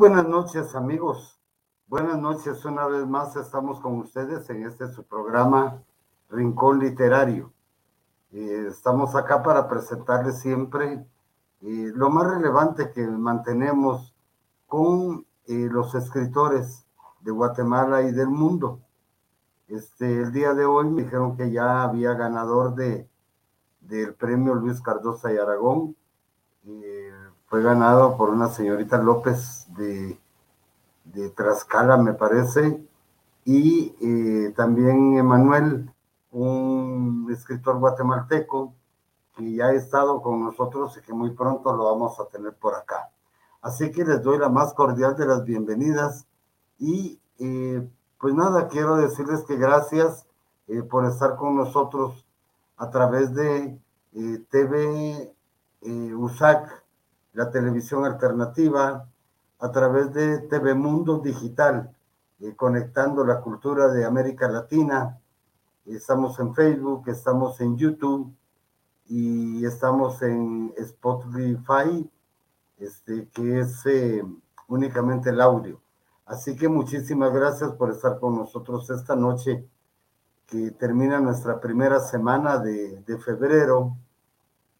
Buenas noches, amigos. Buenas noches, una vez más estamos con ustedes en este su programa Rincón Literario. Eh, estamos acá para presentarles siempre eh, lo más relevante que mantenemos con eh, los escritores de Guatemala y del mundo. Este, el día de hoy me dijeron que ya había ganador de, del premio Luis Cardosa y Aragón. fue ganado por una señorita López de de Tlaxcala, me parece, y eh, también Emanuel, un escritor guatemalteco que ya ha estado con nosotros y que muy pronto lo vamos a tener por acá. Así que les doy la más cordial de las bienvenidas y eh, pues nada, quiero decirles que gracias eh, por estar con nosotros a través de TV USAC, la televisión alternativa, a través de TV Mundo Digital, eh, conectando la cultura de América Latina. Estamos en Facebook, estamos en YouTube y estamos en Spotify, este, que es eh, únicamente el audio. Así que muchísimas gracias por estar con nosotros esta noche, que termina nuestra primera semana de, de febrero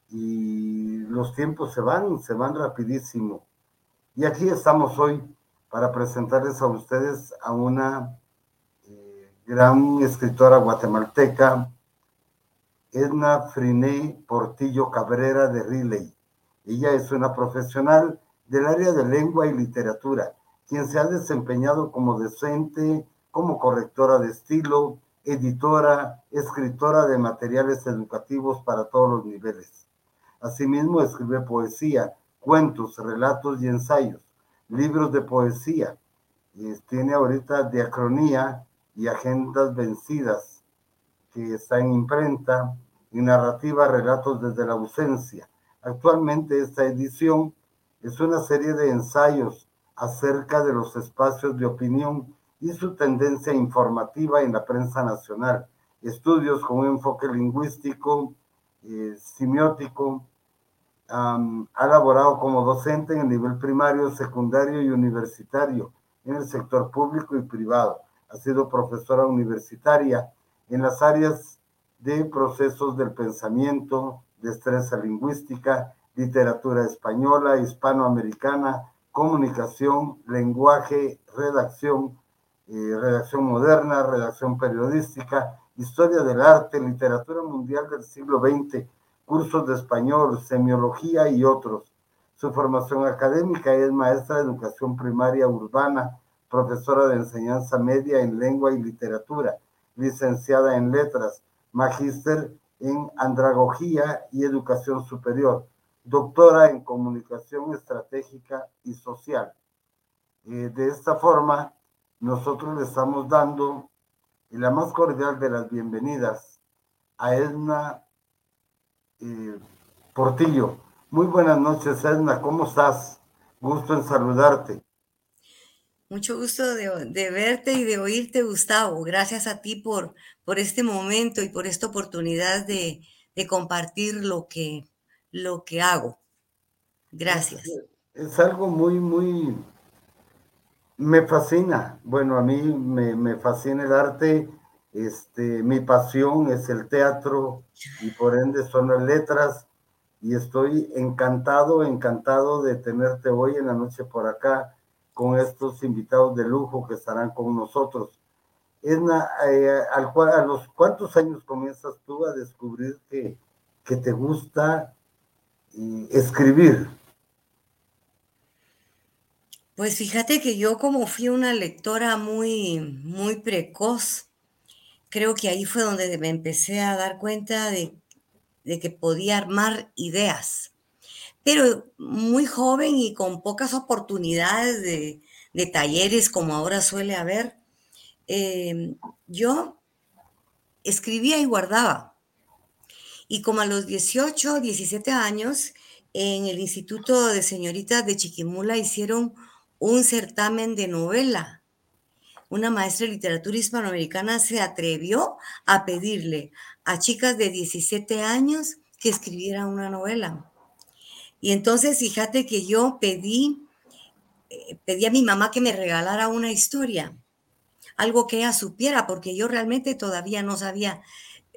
y los tiempos se van, se van rapidísimo. Y aquí estamos hoy para presentarles a ustedes a una eh, gran escritora guatemalteca, Edna Friné Portillo Cabrera de Riley. Ella es una profesional del área de lengua y literatura, quien se ha desempeñado como docente, como correctora de estilo, editora, escritora de materiales educativos para todos los niveles. Asimismo, escribe poesía, cuentos, relatos y ensayos, libros de poesía. tiene ahorita Diacronía y Agendas Vencidas, que está en imprenta, y narrativa Relatos desde la ausencia. Actualmente esta edición es una serie de ensayos acerca de los espacios de opinión y su tendencia informativa en la prensa nacional, estudios con un enfoque lingüístico, eh, semiótico, ha laborado como docente en el nivel primario, secundario y universitario en el sector público y privado. Ha sido profesora universitaria en las áreas de procesos del pensamiento, destreza lingüística, literatura española, hispanoamericana, comunicación, lenguaje, redacción, eh, redacción moderna, redacción periodística, historia del arte, literatura mundial del siglo XX, cursos de español, semiología y otros. Su formación académica es maestra de educación primaria urbana, profesora de enseñanza media en lengua y literatura, licenciada en letras, magíster en andragogía y educación superior, doctora en comunicación estratégica y social. Eh, de esta forma, nosotros le estamos dando la más cordial de las bienvenidas a Edna Portillo. Muy buenas noches, Edna, ¿cómo estás? Gusto en saludarte. Mucho gusto de, verte y de oírte, Gustavo. Gracias a ti por, por este momento y por esta oportunidad de, compartir lo que, lo que hago. Gracias. Es, algo muy, muy... Me fascina. Bueno, a mí me, me fascina el arte este, mi pasión es el teatro y por ende son las letras y estoy encantado, encantado de tenerte hoy en la noche por acá con estos invitados de lujo que estarán con nosotros. Edna, eh, al ¿a los cuántos años comienzas tú a descubrir que, que te gusta eh, escribir? Pues fíjate que yo como fui una lectora muy, muy precoz, creo que ahí fue donde me empecé a dar cuenta de, que podía armar ideas. Pero muy joven y con pocas oportunidades de, talleres como ahora suele haber, em, yo escribía y guardaba. Y como a los 18, 17 años, en el Instituto de Señoritas de Chiquimula hicieron un certamen de novela una maestra de literatura hispanoamericana se atrevió a pedirle a chicas de 17 años que escribieran una novela. Y entonces fíjate que yo pedí eh, pedí a mi mamá que me regalara una historia, algo que ella supiera, porque yo realmente todavía no sabía,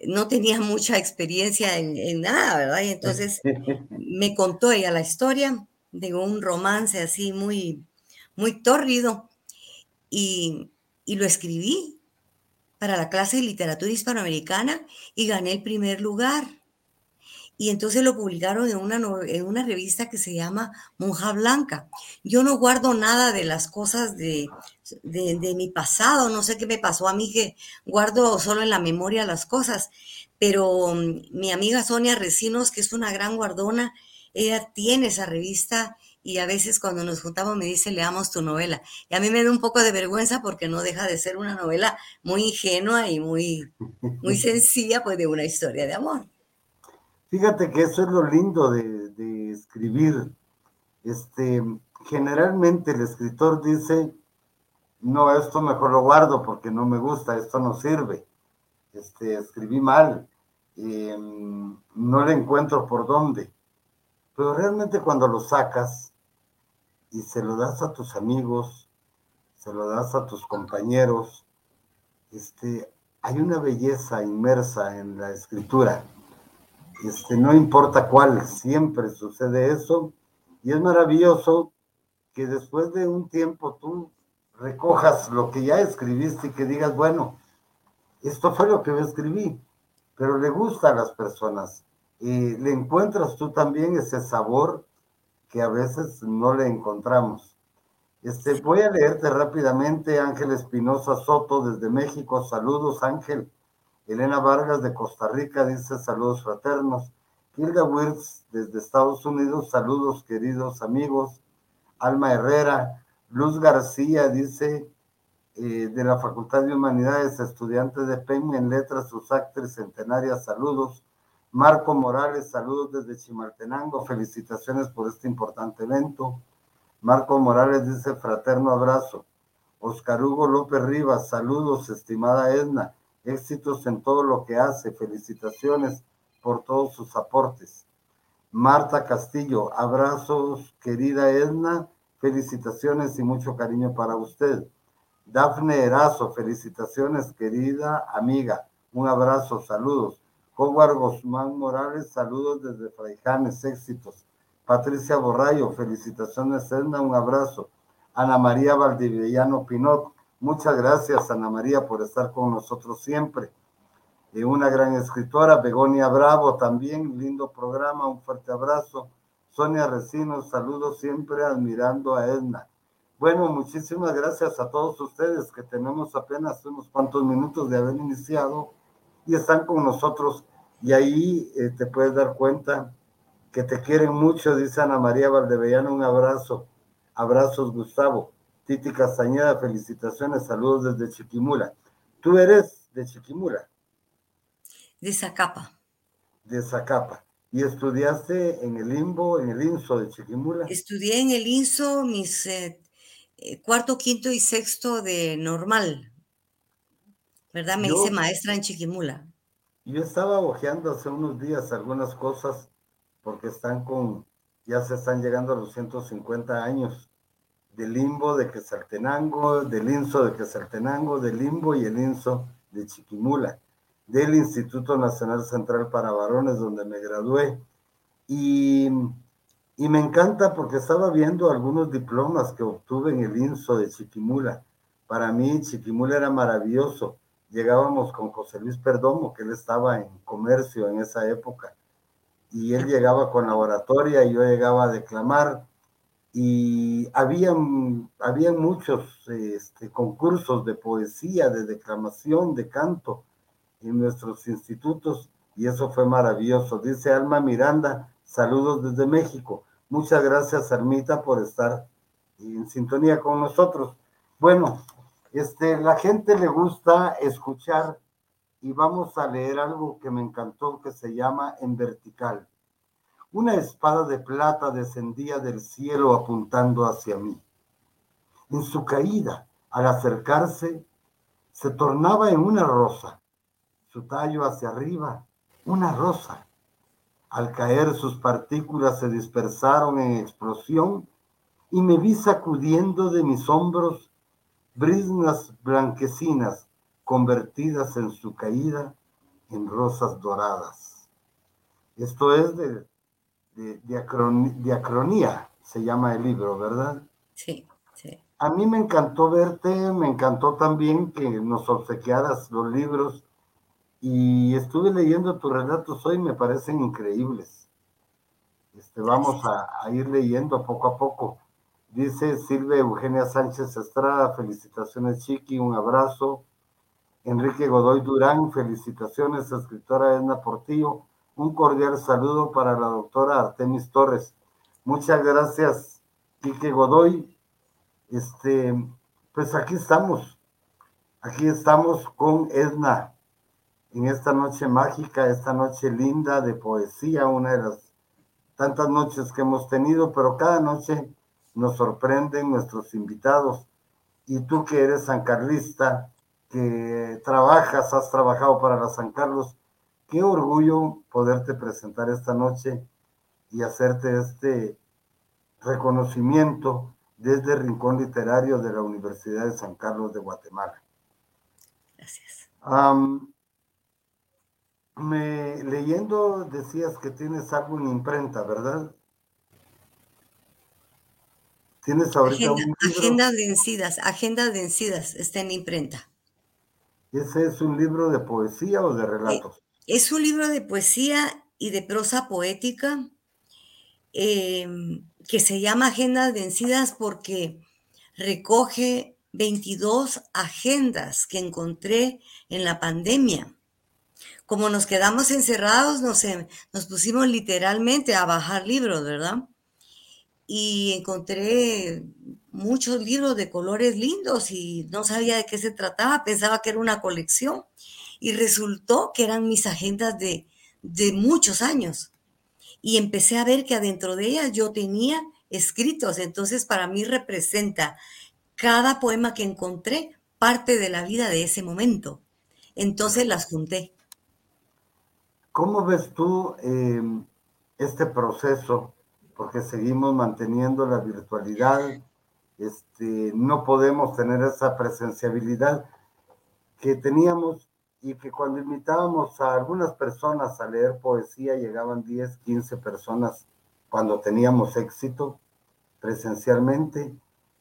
no tenía mucha experiencia en, nada, ¿verdad? Y entonces me contó ella la historia de un romance así muy, muy tórrido y, y lo escribí para la clase de literatura hispanoamericana y gané el primer lugar. Y entonces lo publicaron en una, en una revista que se llama Monja Blanca. Yo no guardo nada de las cosas de, de, mi pasado, no sé qué me pasó a mí que guardo solo en la memoria las cosas, pero mm, mi amiga Sonia Recinos, que es una gran guardona, ella tiene esa revista y a veces cuando nos juntamos me dice, leamos tu novela. Y a mí me da un poco de vergüenza porque no deja de ser una novela muy ingenua y muy, muy sencilla, pues de una historia de amor. Fíjate que eso es lo lindo de, de escribir. Este, generalmente el escritor dice, no, esto mejor lo guardo porque no me gusta, esto no sirve. Este, escribí mal, em, no le encuentro por dónde. Pero realmente cuando lo sacas, y se lo das a tus amigos, se lo das a tus compañeros. Este, hay una belleza inmersa en la escritura. Este, no importa cuál, siempre sucede eso. Y es maravilloso que después de un tiempo tú recojas lo que ya escribiste y que digas, bueno, esto fue lo que yo escribí, pero le gusta a las personas. Y le encuentras tú también ese sabor que a veces no le encontramos. Este, voy a leerte rápidamente Ángel Espinosa Soto desde México. Saludos, Ángel. Elena Vargas de Costa Rica dice saludos fraternos. Hilda Wirtz desde Estados Unidos, saludos queridos amigos. Alma Herrera, Luz García dice eh, de la Facultad de Humanidades, estudiante de PEN en Letras, sus actriz centenarias, saludos. Marco Morales, saludos desde Chimaltenango, felicitaciones por este importante evento. Marco Morales dice fraterno abrazo. Oscar Hugo López Rivas, saludos, estimada Edna, éxitos en todo lo que hace, felicitaciones por todos sus aportes. Marta Castillo, abrazos, querida Edna, felicitaciones y mucho cariño para usted. Dafne Erazo, felicitaciones, querida amiga, un abrazo, saludos. Howard Guzmán Morales, saludos desde Fraijanes, éxitos. Patricia Borrayo, felicitaciones, Edna, un abrazo. Ana María Valdivellano Pinot, muchas gracias, Ana María, por estar con nosotros siempre. Y una gran escritora, Begonia Bravo, también, lindo programa, un fuerte abrazo. Sonia Recinos, saludos siempre admirando a Edna. Bueno, muchísimas gracias a todos ustedes que tenemos apenas unos cuantos minutos de haber iniciado y están con nosotros. Y ahí eh, te puedes dar cuenta que te quieren mucho, dice Ana María Valdevellano, un abrazo. Abrazos, Gustavo. Titi Castañeda, felicitaciones, saludos desde Chiquimula. ¿Tú eres de Chiquimula? De Zacapa. De Zacapa. ¿Y estudiaste en el limbo, en el INSO de Chiquimula? Estudié en el INSO mis eh, eh, cuarto, quinto y sexto de normal. ¿Verdad? Me hice maestra en Chiquimula. Yo estaba hojeando hace unos días algunas cosas porque están con, ya se están llegando a los 150 años del limbo de Quesaltenango, del INSO de Quesaltenango, del limbo y el INSO de Chiquimula, del Instituto Nacional Central para Varones, donde me gradué. Y, y me encanta porque estaba viendo algunos diplomas que obtuve en el INSO de Chiquimula. Para mí, Chiquimula era maravilloso llegábamos con José Luis Perdomo, que él estaba en comercio en esa época, y él llegaba con la oratoria y yo llegaba a declamar, y habían, habían muchos este, concursos de poesía, de declamación, de canto en nuestros institutos, y eso fue maravilloso. Dice Alma Miranda, saludos desde México. Muchas gracias, Almita, por estar en sintonía con nosotros. Bueno, este, la gente le gusta escuchar y vamos a leer algo que me encantó que se llama En vertical. Una espada de plata descendía del cielo apuntando hacia mí. En su caída, al acercarse, se tornaba en una rosa. Su tallo hacia arriba, una rosa. Al caer sus partículas se dispersaron en explosión y me vi sacudiendo de mis hombros brisnas blanquecinas convertidas en su caída en rosas doradas. Esto es de, de, diacronía, se llama el libro, ¿verdad? Sí, sí. A mí me encantó verte, me encantó también que nos obsequiaras los libros y estuve leyendo tus relatos hoy, me parecen increíbles. Este, vamos a, a, ir leyendo poco a poco. Dice Silvia Eugenia Sánchez Estrada, felicitaciones Chiqui, un abrazo. Enrique Godoy Durán, felicitaciones, escritora Edna Portillo. Un cordial saludo para la doctora Artemis Torres. Muchas gracias, Quique Godoy. Este, pues aquí estamos. Aquí estamos con Edna en esta noche mágica, esta noche linda de poesía, una de las tantas noches que hemos tenido, pero cada noche nos sorprenden nuestros invitados. Y tú que eres sancarlista, que trabajas, has trabajado para la San Carlos. Qué orgullo poderte presentar esta noche y hacerte este reconocimiento desde el Rincón Literario de la Universidad de San Carlos de Guatemala. Gracias. me, leyendo decías que tienes algo en imprenta, ¿verdad? Tienes ahorita agenda, un libro? Agenda vencidas, agenda vencidas, está en imprenta. ¿Ese es un libro de poesía o de relatos? Es un libro de poesía y de prosa poética em, que se llama Agendas Vencidas porque recoge 22 agendas que encontré en la pandemia. Como nos quedamos encerrados, nos, nos pusimos literalmente a bajar libros, ¿verdad? Y encontré muchos libros de colores lindos y no sabía de qué se trataba, pensaba que era una colección y resultó que eran mis agendas de, de muchos años. Y empecé a ver que adentro de ellas yo tenía escritos, entonces para mí representa cada poema que encontré parte de la vida de ese momento. Entonces las junté. ¿Cómo ves tú eh, este proceso? Porque seguimos manteniendo la virtualidad, este, no podemos tener esa presenciabilidad que teníamos y que cuando invitábamos a algunas personas a leer poesía llegaban 10, 15 personas cuando teníamos éxito presencialmente.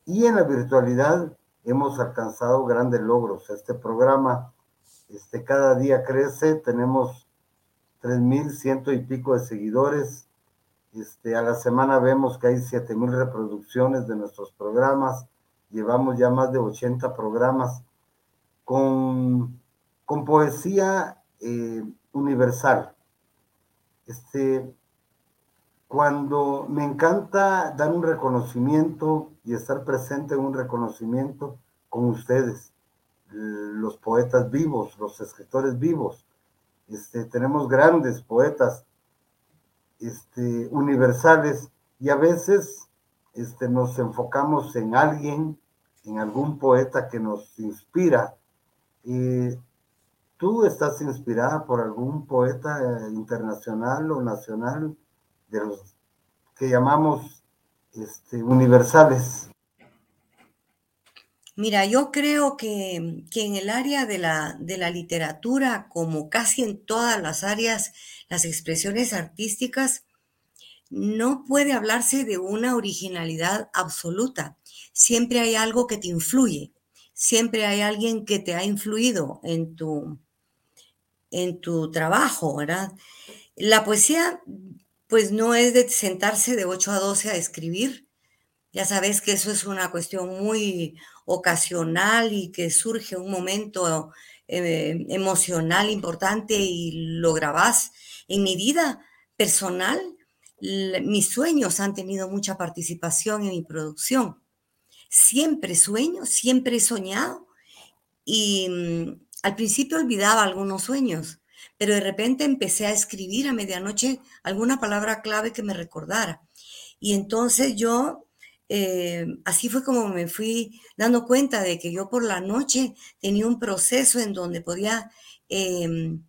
Y en la virtualidad hemos alcanzado grandes logros. Este programa este, cada día crece, tenemos 3.100 y pico de seguidores, este, a la semana vemos que hay 7000 reproducciones de nuestros programas. Llevamos ya más de 80 programas con, con poesía eh, universal. Este, cuando me encanta dar un reconocimiento y estar presente en un reconocimiento con ustedes, los poetas vivos, los escritores vivos. Este, tenemos grandes poetas este, universales y a veces este, nos enfocamos en alguien, en algún poeta que nos inspira. ¿Tú estás inspirada por algún poeta eh, internacional o nacional de los que llamamos este, universales? Mira, yo creo que, en el área de la, de la literatura, como casi en todas las áreas, las expresiones artísticas, no puede hablarse de una originalidad absoluta. Siempre hay algo que te influye, siempre hay alguien que te ha influido en tu, en tu trabajo, ¿verdad? La poesía, pues no es de sentarse de 8 a 12 a escribir. Ya sabes que eso es una cuestión muy ocasional y que surge un momento eh, emocional importante y lo grabás. En mi vida personal, mis sueños han tenido mucha participación en mi producción. Siempre sueño, siempre he soñado y mm, al principio olvidaba algunos sueños, pero de repente empecé a escribir a medianoche alguna palabra clave que me recordara. Y entonces yo eh, así fue como me fui dando cuenta de que yo por la noche tenía un proceso en donde podía em,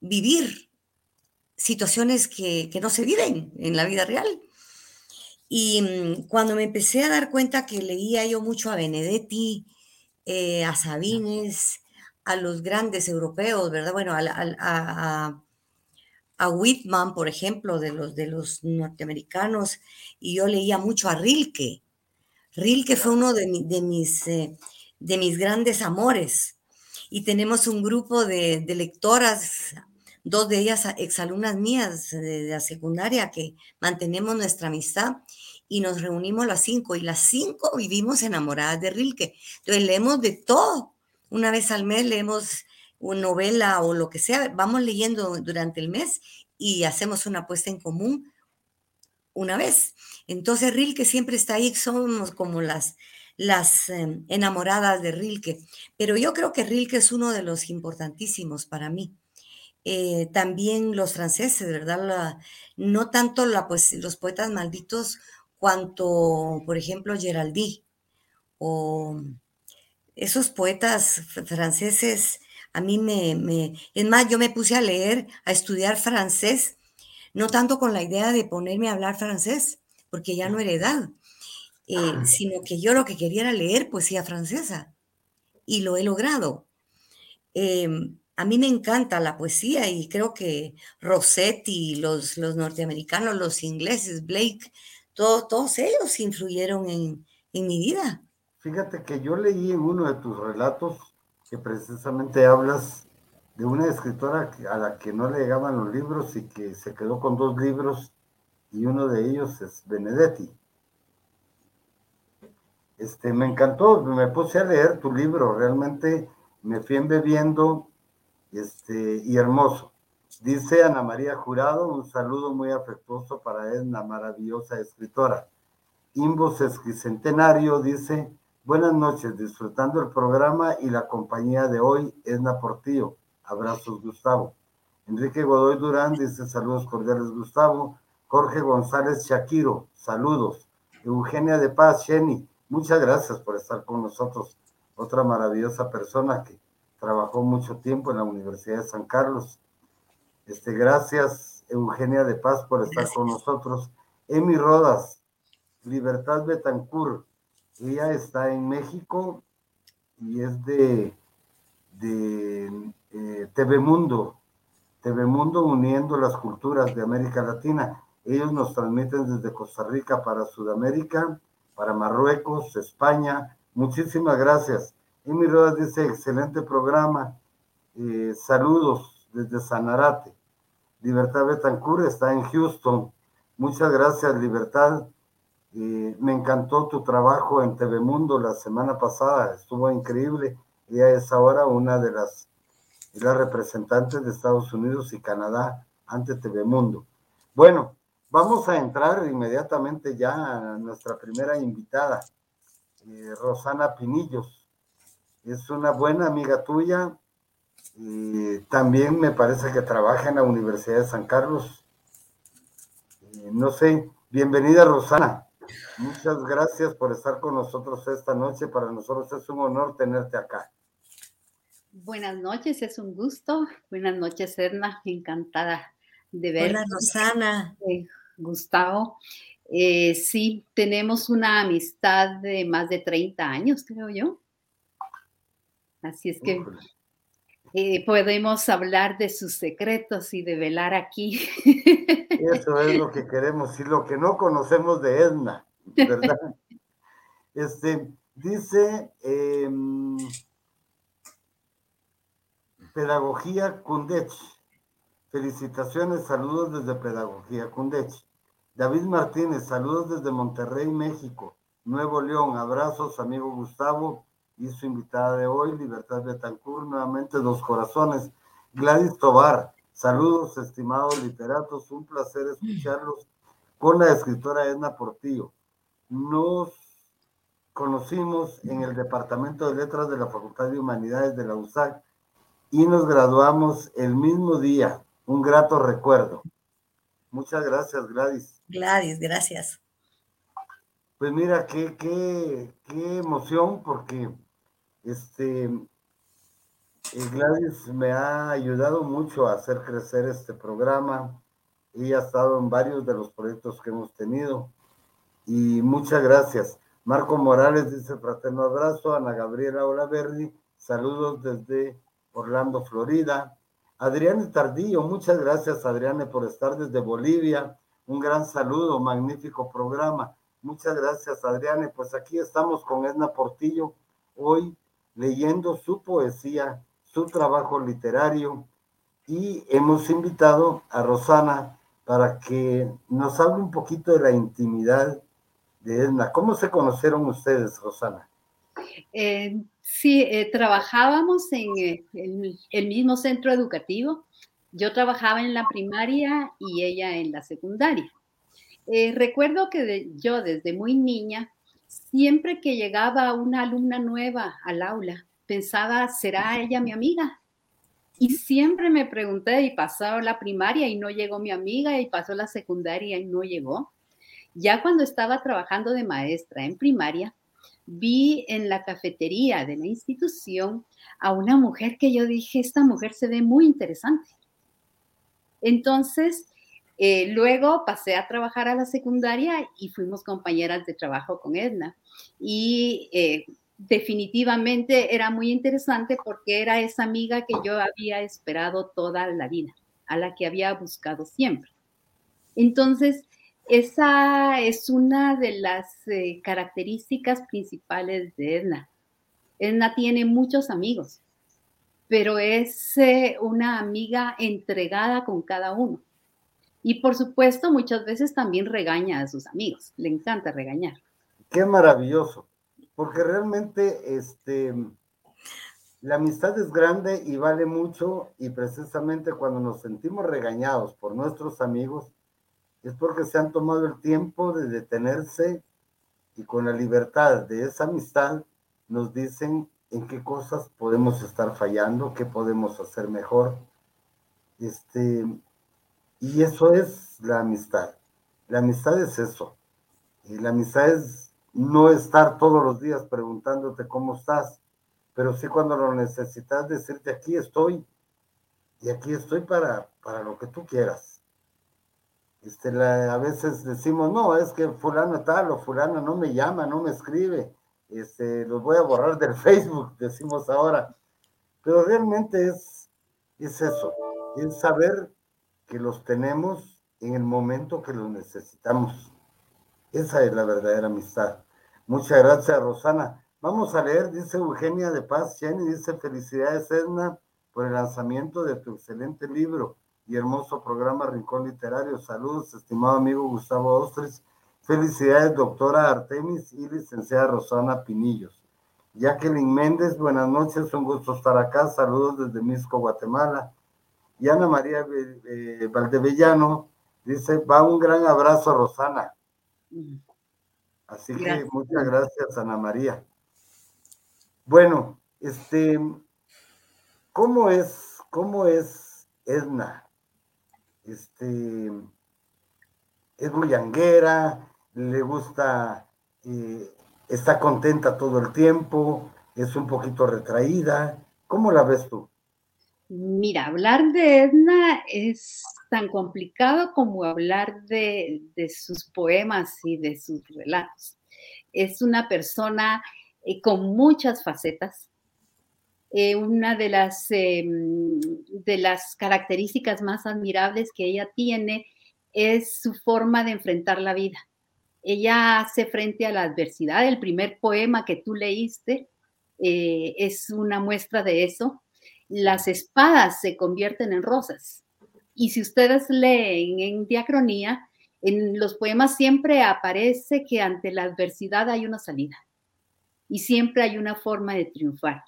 vivir situaciones que, no se viven en la vida real. Y mm, cuando me empecé a dar cuenta que leía yo mucho a Benedetti, eh, a Sabines, a los grandes europeos, ¿verdad? Bueno, a, a, a, Whitman, por ejemplo, de los, de los norteamericanos, y yo leía mucho a Rilke. Rilke fue uno de, mis, eh, de mis grandes amores. Y tenemos un grupo de, de lectoras dos de ellas exalumnas mías de la secundaria que mantenemos nuestra amistad y nos reunimos las cinco y las cinco vivimos enamoradas de Rilke. Entonces leemos de todo. Una vez al mes leemos una novela o lo que sea, vamos leyendo durante el mes y hacemos una apuesta en común una vez. Entonces Rilke siempre está ahí, somos como las, las em, enamoradas de Rilke. Pero yo creo que Rilke es uno de los importantísimos para mí. Eh, también los franceses, ¿verdad? no tanto los poetas malditos cuanto, por ejemplo, Geraldi o esos poetas franceses. A mí me, me, es más, yo me puse a leer, a estudiar francés, no tanto con la idea de ponerme a hablar francés, porque ya no era edad, eh, sino que yo lo que quería era leer poesía francesa y lo he logrado. Em, a mí me encanta la poesía y creo que Rossetti, los, los norteamericanos, los ingleses, Blake, todos ellos influyeron en, mi vida. Fíjate que yo leí en uno de tus relatos que precisamente hablas de una escritora a la que no le llegaban los libros y que se quedó con dos libros y uno de ellos es Benedetti. Este, me encantó, me puse a leer tu libro, realmente me fui embebiendo este, y hermoso. Dice Ana María Jurado, un saludo muy afectuoso para Edna, maravillosa escritora. Imbos Esquicentenario dice, buenas noches, disfrutando el programa y la compañía de hoy, Edna Portillo. Abrazos, Gustavo. Enrique Godoy Durán dice, saludos cordiales, Gustavo. Jorge González Shakiro, saludos. Eugenia de Paz, Jenny, muchas gracias por estar con nosotros. Otra maravillosa persona que trabajó mucho tiempo en la Universidad de San Carlos. Este, gracias, Eugenia de Paz, por estar con nosotros. Emi Rodas, Libertad Betancourt, ella está en México y es de, de eh, TV Mundo, TV Mundo uniendo las culturas de América Latina. Ellos nos transmiten desde Costa Rica para Sudamérica, para Marruecos, España. Muchísimas gracias. Emi Rodas dice, excelente programa. Eh, saludos desde Sanarate. Libertad Betancourt está en Houston. Muchas gracias, Libertad. Eh, me encantó tu trabajo en TV Mundo la semana pasada. Estuvo increíble. Ella es ahora una de las, las representantes de Estados Unidos y Canadá ante TV Mundo. Bueno, vamos a entrar inmediatamente ya a nuestra primera invitada, eh, Rosana Pinillos es una buena amiga tuya y también me parece que trabaja en la Universidad de San Carlos. no sé, bienvenida Rosana. Muchas gracias por estar con nosotros esta noche. Para nosotros es un honor tenerte acá. Buenas noches, es un gusto. Buenas noches, Edna. Encantada de ver. Hola, Rosana. Eh, Gustavo. Eh, sí, tenemos una amistad de más de 30 años, creo yo. Así es que eh, podemos hablar de sus secretos y de velar aquí. Eso es lo que queremos y lo que no conocemos de Edna, ¿verdad? este, dice em, Pedagogía Cundech. Felicitaciones, saludos desde Pedagogía Cundech. David Martínez, saludos desde Monterrey, México. Nuevo León, abrazos, amigo Gustavo y su invitada de hoy, Libertad Betancourt, nuevamente Dos Corazones. Gladys Tobar, saludos, estimados literatos, un placer escucharlos con la escritora Edna Portillo. Nos conocimos en el Departamento de Letras de la Facultad de Humanidades de la USAC y nos graduamos el mismo día. Un grato recuerdo. Muchas gracias, Gladys. Gladys, gracias. Pues mira, qué, qué, qué emoción, porque este, eh, Gladys me ha ayudado mucho a hacer crecer este programa. y ha estado en varios de los proyectos que hemos tenido. y muchas gracias. Marco Morales dice fraterno abrazo, Ana Gabriela Olaverdi, saludos desde Orlando, Florida. Adriane Tardillo, muchas gracias Adriane por estar desde Bolivia. Un gran saludo, magnífico programa. Muchas gracias Adriane. Pues aquí estamos con Edna Portillo hoy leyendo su poesía, su trabajo literario y hemos invitado a Rosana para que nos hable un poquito de la intimidad de Edna. ¿Cómo se conocieron ustedes, Rosana? Eh, sí, eh, trabajábamos en eh, el, mismo centro educativo. Yo trabajaba en la primaria y ella en la secundaria. recuerdo que yo desde muy niña, siempre que llegaba una alumna nueva al aula, pensaba, ¿será ella mi amiga? Y siempre me pregunté, y pasó la primaria y no llegó mi amiga, y pasó la secundaria y no llegó. Ya cuando estaba trabajando de maestra en primaria, vi en la cafetería de la institución a una mujer que yo dije, esta mujer se ve muy interesante. Entonces, eh, luego pasé a trabajar a la secundaria y fuimos compañeras de trabajo con Edna. Y eh, definitivamente era muy interesante porque era esa amiga que yo había esperado toda la vida, a la que había buscado siempre. Entonces, esa es una de las eh, características principales de Edna. Edna tiene muchos amigos, pero es una amiga entregada con cada uno. Y por supuesto, muchas veces también regaña a sus amigos. Le encanta regañar. Qué maravilloso, porque realmente este, la amistad es grande y vale mucho y precisamente cuando nos sentimos regañados por nuestros amigos, es porque se han tomado el tiempo de detenerse y con la libertad de esa amistad nos dicen en qué cosas podemos estar fallando, qué podemos hacer mejor. Este, y eso es la amistad. La amistad es eso. Y la amistad es no estar todos los días preguntándote cómo estás, pero sí cuando lo necesitas decirte aquí estoy y aquí estoy para, para lo que tú quieras. Este, a veces decimos, no, es que fulano tal o fulano no me llama, no me escribe, este, los voy a borrar del Facebook, decimos ahora. Pero realmente es, es eso, es saber que los tenemos en el momento que los necesitamos. Esa es la verdadera amistad. Muchas gracias, Rosana. Vamos a leer, dice Eugenia de Paz Jenny, dice felicidades, Edna, por el lanzamiento de tu excelente libro y hermoso programa Rincón Literario. Saludos, estimado amigo Gustavo Ostres. Felicidades, doctora Artemis y licenciada Rosana Pinillos. Jacqueline Méndez, buenas noches, un gusto estar acá. Saludos desde Misco, Guatemala. Y Ana María eh, Valdevellano dice, va un gran abrazo, Rosana. Así que muchas gracias, Ana María. Bueno, este, ¿cómo es, cómo es Edna? este, es muy anguera, le gusta, eh, está contenta todo el tiempo, es un poquito retraída. ¿Cómo la ves tú? Mira, hablar de Edna es tan complicado como hablar de, sus poemas y de sus relatos. Es una persona eh, con muchas facetas, eh, una de las, em, de las características más admirables que ella tiene es su forma de enfrentar la vida. Ella hace frente a la adversidad. El primer poema que tú leíste eh, es una muestra de eso. Las espadas se convierten en rosas. Y si ustedes leen en diacronía, en los poemas siempre aparece que ante la adversidad hay una salida y siempre hay una forma de triunfar.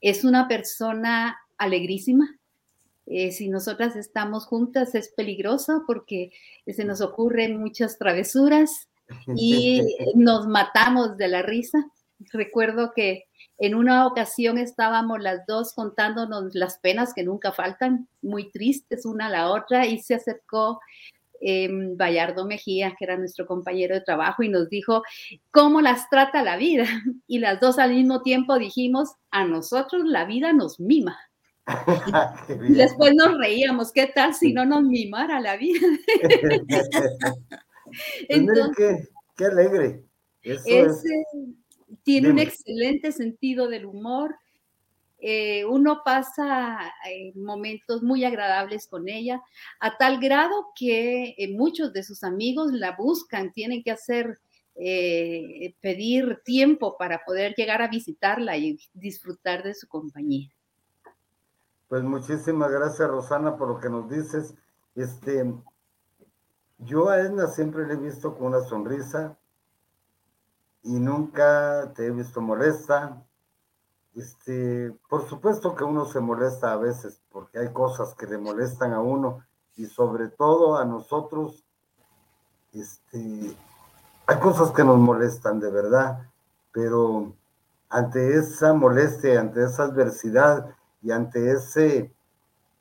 Es una persona alegrísima. Eh, si nosotras estamos juntas es peligroso porque se nos ocurren muchas travesuras y nos matamos de la risa. Recuerdo que en una ocasión estábamos las dos contándonos las penas que nunca faltan, muy tristes una a la otra, y se acercó eh, Bayardo Mejía, que era nuestro compañero de trabajo, y nos dijo cómo las trata la vida. Y las dos al mismo tiempo dijimos, a nosotros la vida nos mima. y después nos reíamos, ¿qué tal si no nos mimara la vida? Entonces, qué alegre. Ese tiene un excelente sentido del humor. Eh, uno pasa eh, momentos muy agradables con ella, a tal grado que eh, muchos de sus amigos la buscan, tienen que hacer, pedir tiempo para poder llegar a visitarla y disfrutar de su compañía. Pues muchísimas gracias, Rosana, por lo que nos dices. Este, yo a Edna siempre le he visto con una sonrisa y nunca te he visto molesta. Este, por supuesto que uno se molesta a veces porque hay cosas que le molestan a uno y sobre todo a nosotros, este, hay cosas que nos molestan de verdad, pero ante esa molestia, ante esa adversidad y ante ese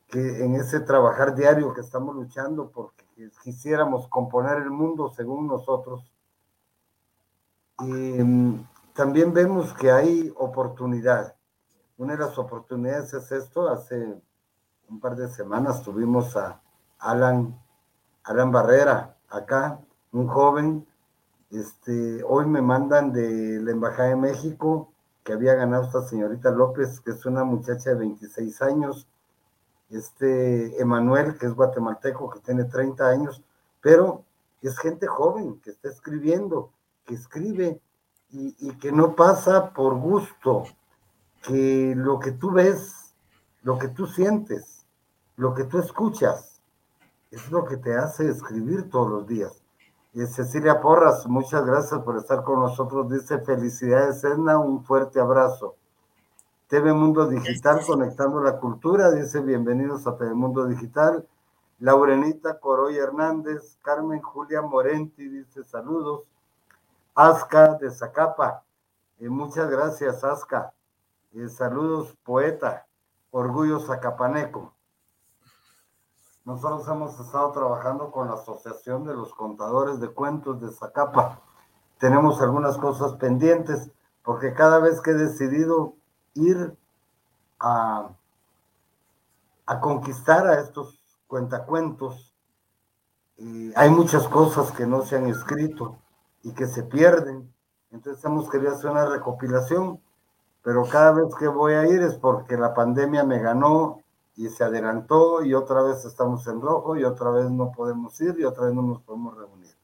que en ese trabajar diario que estamos luchando porque quisiéramos componer el mundo según nosotros, y también vemos que hay oportunidad. Una de las oportunidades es esto. Hace un par de semanas tuvimos a Alan, Alan Barrera acá, un joven. Este, hoy me mandan de la Embajada de México que había ganado esta señorita López, que es una muchacha de 26 años. Este Emanuel, que es guatemalteco, que tiene 30 años, pero es gente joven que está escribiendo que escribe y, que no pasa por gusto, que lo que tú ves, lo que tú sientes, lo que tú escuchas, es lo que te hace escribir todos los días. Y Cecilia Porras, muchas gracias por estar con nosotros. Dice, felicidades, Edna, un fuerte abrazo. TV Mundo Digital, conectando la cultura, dice, bienvenidos a TV Mundo Digital. Laurenita Coroy Hernández, Carmen Julia Morenti, dice, saludos. Asca de Zacapa. Eh, muchas gracias, Asca. Eh, saludos, poeta. Orgullo Zacapaneco. Nosotros hemos estado trabajando con la Asociación de los Contadores de Cuentos de Zacapa. Tenemos algunas cosas pendientes porque cada vez que he decidido ir a, a conquistar a estos cuentacuentos, eh, hay muchas cosas que no se han escrito y que se pierden. Entonces hemos querido hacer una recopilación, pero cada vez que voy a ir es porque la pandemia me ganó y se adelantó y otra vez estamos en rojo y otra vez no podemos ir y otra vez no nos podemos reunir.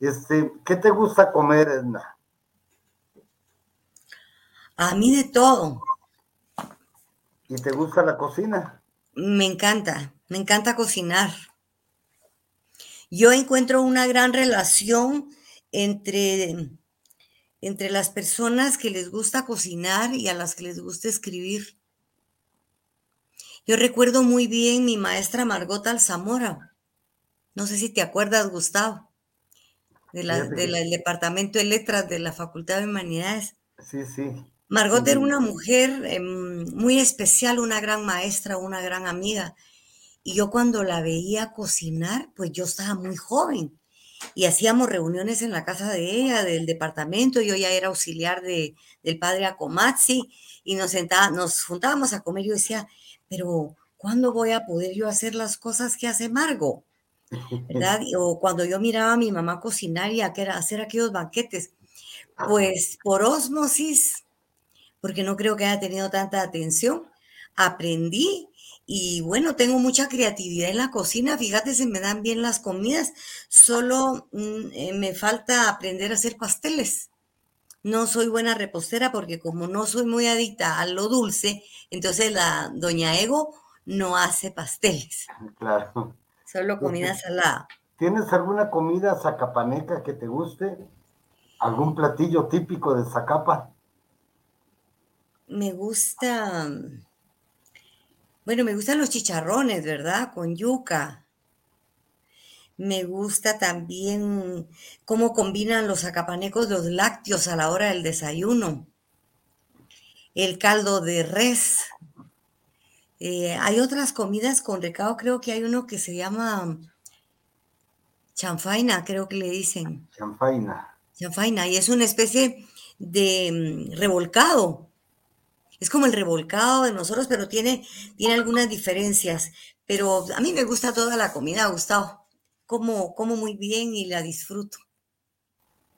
Este, ¿qué te gusta comer, Edna? A mí de todo. ¿Y te gusta la cocina? Me encanta, me encanta cocinar. Yo encuentro una gran relación entre, entre las personas que les gusta cocinar y a las que les gusta escribir. Yo recuerdo muy bien mi maestra Margot Alzamora. No sé si te acuerdas, Gustavo, de del Departamento de Letras de la Facultad de Humanidades. Sí, sí. Margot era una mujer em, muy especial, una gran maestra, una gran amiga. Y yo cuando la veía cocinar, pues yo estaba muy joven y hacíamos reuniones en la casa de ella, del departamento. Yo ya era auxiliar de, del padre Akomatsi y nos, sentaba, nos juntábamos a comer. Yo decía, pero ¿cuándo voy a poder yo hacer las cosas que hace Margo? ¿Verdad? O cuando yo miraba a mi mamá cocinar y hacer aquellos banquetes, pues por osmosis, porque no creo que haya tenido tanta atención, aprendí y bueno, tengo mucha creatividad en la cocina, fíjate, se me dan bien las comidas, solo mm, eh, me falta aprender a hacer pasteles. No soy buena repostera porque como no soy muy adicta a lo dulce, entonces la doña Ego no hace pasteles. Claro. Solo comida salada. ¿Tienes alguna comida zacapaneca que te guste? ¿Algún platillo típico de Zacapa? Me gusta bueno, me gustan los chicharrones, ¿verdad? Con yuca. Me gusta también cómo combinan los acapanecos los lácteos a la hora del desayuno. El caldo de res. Eh, hay otras comidas con recado, creo que hay uno que se llama chanfaina, creo que le dicen. Chanfaina. Chanfaina, y es una especie de mm, revolcado es como el revolcado de nosotros, pero tiene, tiene algunas diferencias. Pero a mí me gusta toda la comida, Gustavo. Como, como muy bien y la disfruto.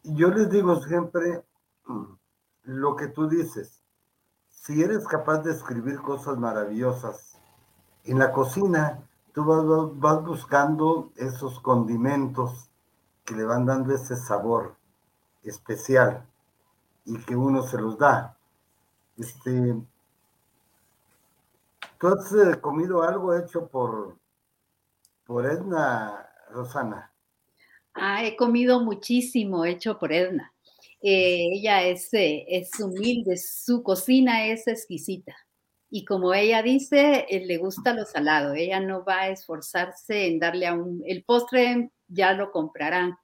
yo les digo siempre lo que tú dices. Si eres capaz de escribir cosas maravillosas, en la cocina tú vas, buscando esos condimentos que le van dando ese sabor especial y que uno se los da. Este, ¿Tú has eh, comido algo hecho por, por Edna, Rosana? Ah, he comido muchísimo hecho por Edna. Eh, ella es, eh, es humilde, su cocina es exquisita. Y como ella dice, le gusta lo salado. Ella no va a esforzarse en darle a un... El postre ya lo comprarán.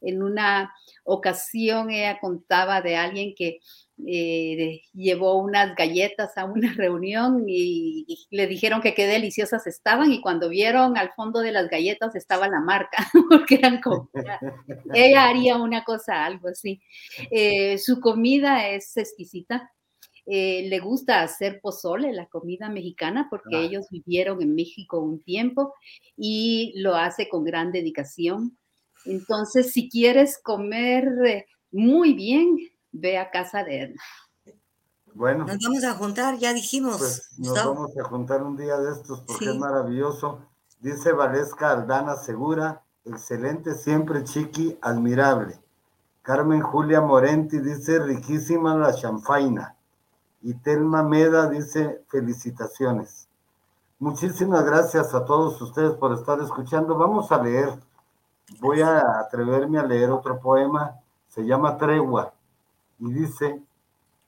En una ocasión ella contaba de alguien que eh, llevó unas galletas a una reunión y, le dijeron que qué deliciosas estaban y cuando vieron al fondo de las galletas estaba la marca, porque eran como, ella haría una cosa, algo así. Eh, su comida es exquisita. Eh, le gusta hacer pozole, la comida mexicana, porque ellos vivieron en México un tiempo y lo hace con gran dedicación. Entonces, si quieres comer muy bien, ve a casa de él. Bueno. Nos vamos a juntar, ya dijimos. Pues nos vamos a juntar un día de estos porque es maravilloso. Dice Valesca Aldana Segura, excelente siempre, chiqui, admirable. Carmen Julia Morenti dice, riquísima la chanfaina. Y Telma Meda dice, felicitaciones. Muchísimas gracias a todos ustedes por estar escuchando. Vamos a leer. Voy a atreverme a leer otro poema. Se llama Tregua y dice,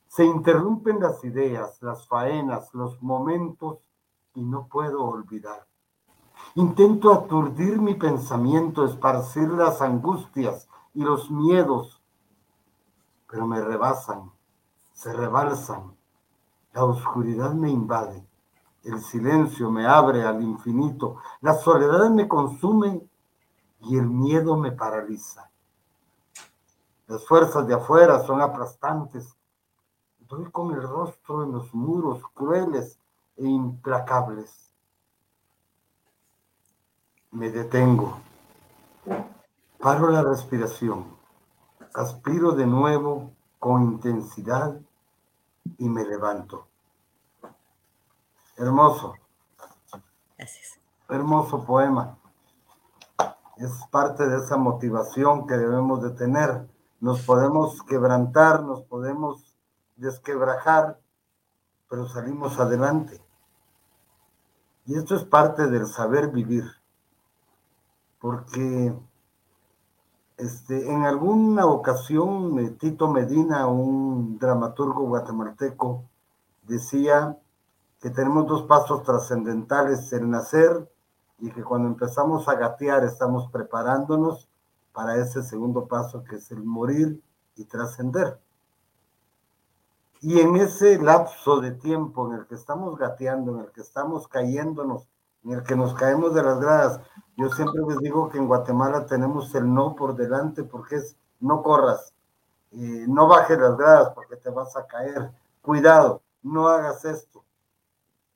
se interrumpen las ideas, las faenas, los momentos y no puedo olvidar. Intento aturdir mi pensamiento, esparcir las angustias y los miedos, pero me rebasan, se rebalsan. La oscuridad me invade, el silencio me abre al infinito, la soledad me consume y el miedo me paraliza. Las fuerzas de afuera son aplastantes. Doy con el rostro en los muros crueles e implacables. Me detengo. Paro la respiración. Aspiro de nuevo con intensidad y me levanto. Hermoso. Gracias. Hermoso poema. Es parte de esa motivación que debemos de tener nos podemos quebrantar, nos podemos desquebrajar, pero salimos adelante. Y esto es parte del saber vivir, porque este, en alguna ocasión eh, Tito Medina, un dramaturgo guatemalteco, decía que tenemos dos pasos trascendentales, el nacer y que cuando empezamos a gatear estamos preparándonos para ese segundo paso que es el morir y trascender. Y en ese lapso de tiempo en el que estamos gateando, en el que estamos cayéndonos, en el que nos caemos de las gradas, yo siempre les digo que en Guatemala tenemos el no por delante porque es no corras, eh, no bajes las gradas porque te vas a caer, cuidado, no hagas esto.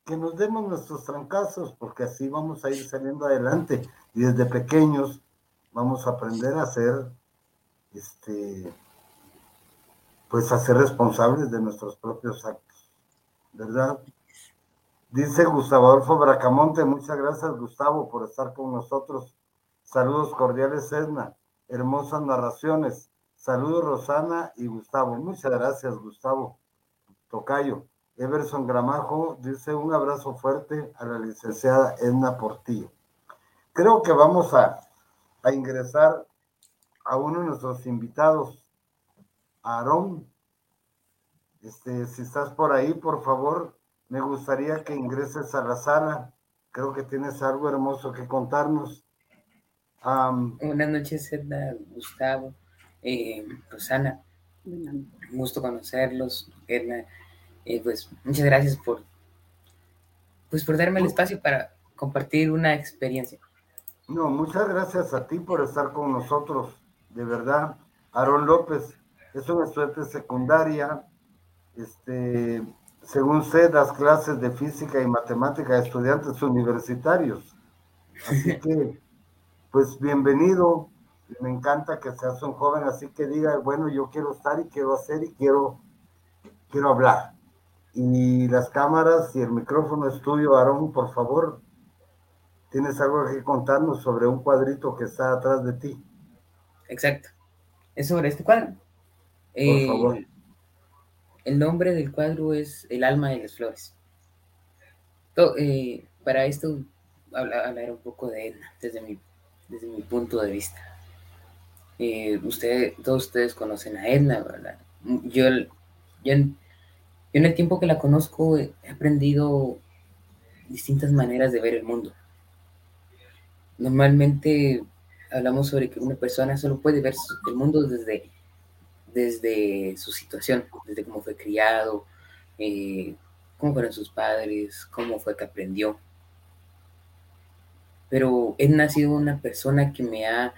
Que nos demos nuestros trancazos porque así vamos a ir saliendo adelante y desde pequeños vamos a aprender a ser, este, pues a ser responsables de nuestros propios actos, ¿verdad? Dice Gustavo Adolfo Bracamonte, muchas gracias Gustavo por estar con nosotros. Saludos cordiales Edna, hermosas narraciones. Saludos Rosana y Gustavo. Muchas gracias Gustavo. Tocayo. Everson Gramajo dice un abrazo fuerte a la licenciada Edna Portillo. Creo que vamos a a ingresar a uno de nuestros invitados, Aarón. Este, si estás por ahí, por favor, me gustaría que ingreses a la sala. Creo que tienes algo hermoso que contarnos. Buenas noches, Edna, Gustavo, eh, Rosana. Un gusto conocerlos, Edna. Eh, pues muchas gracias por, pues, por darme el espacio para compartir una experiencia. No, muchas gracias a ti por estar con nosotros, de verdad. Aarón López es un estudiante secundaria, este, según sé, das clases de física y matemática a estudiantes universitarios. Así que, pues bienvenido. Me encanta que seas un joven así que diga, bueno, yo quiero estar y quiero hacer y quiero, quiero hablar. Y las cámaras y el micrófono es tuyo, Aarón, por favor. Tienes algo que contarnos sobre un cuadrito que está atrás de ti. Exacto. Es sobre este cuadro. Por eh, favor. El nombre del cuadro es El alma de las flores. Eh, para esto, hablar, un poco de Edna, desde mi, desde mi punto de vista. Eh, usted, todos ustedes conocen a Edna, ¿verdad? Yo, yo, en, el tiempo que la conozco he aprendido distintas maneras de ver el mundo. Normalmente hablamos sobre que una persona solo puede ver el mundo desde, desde su situación, desde cómo fue criado, eh, cómo fueron sus padres, cómo fue que aprendió. Pero he nacido una persona que me ha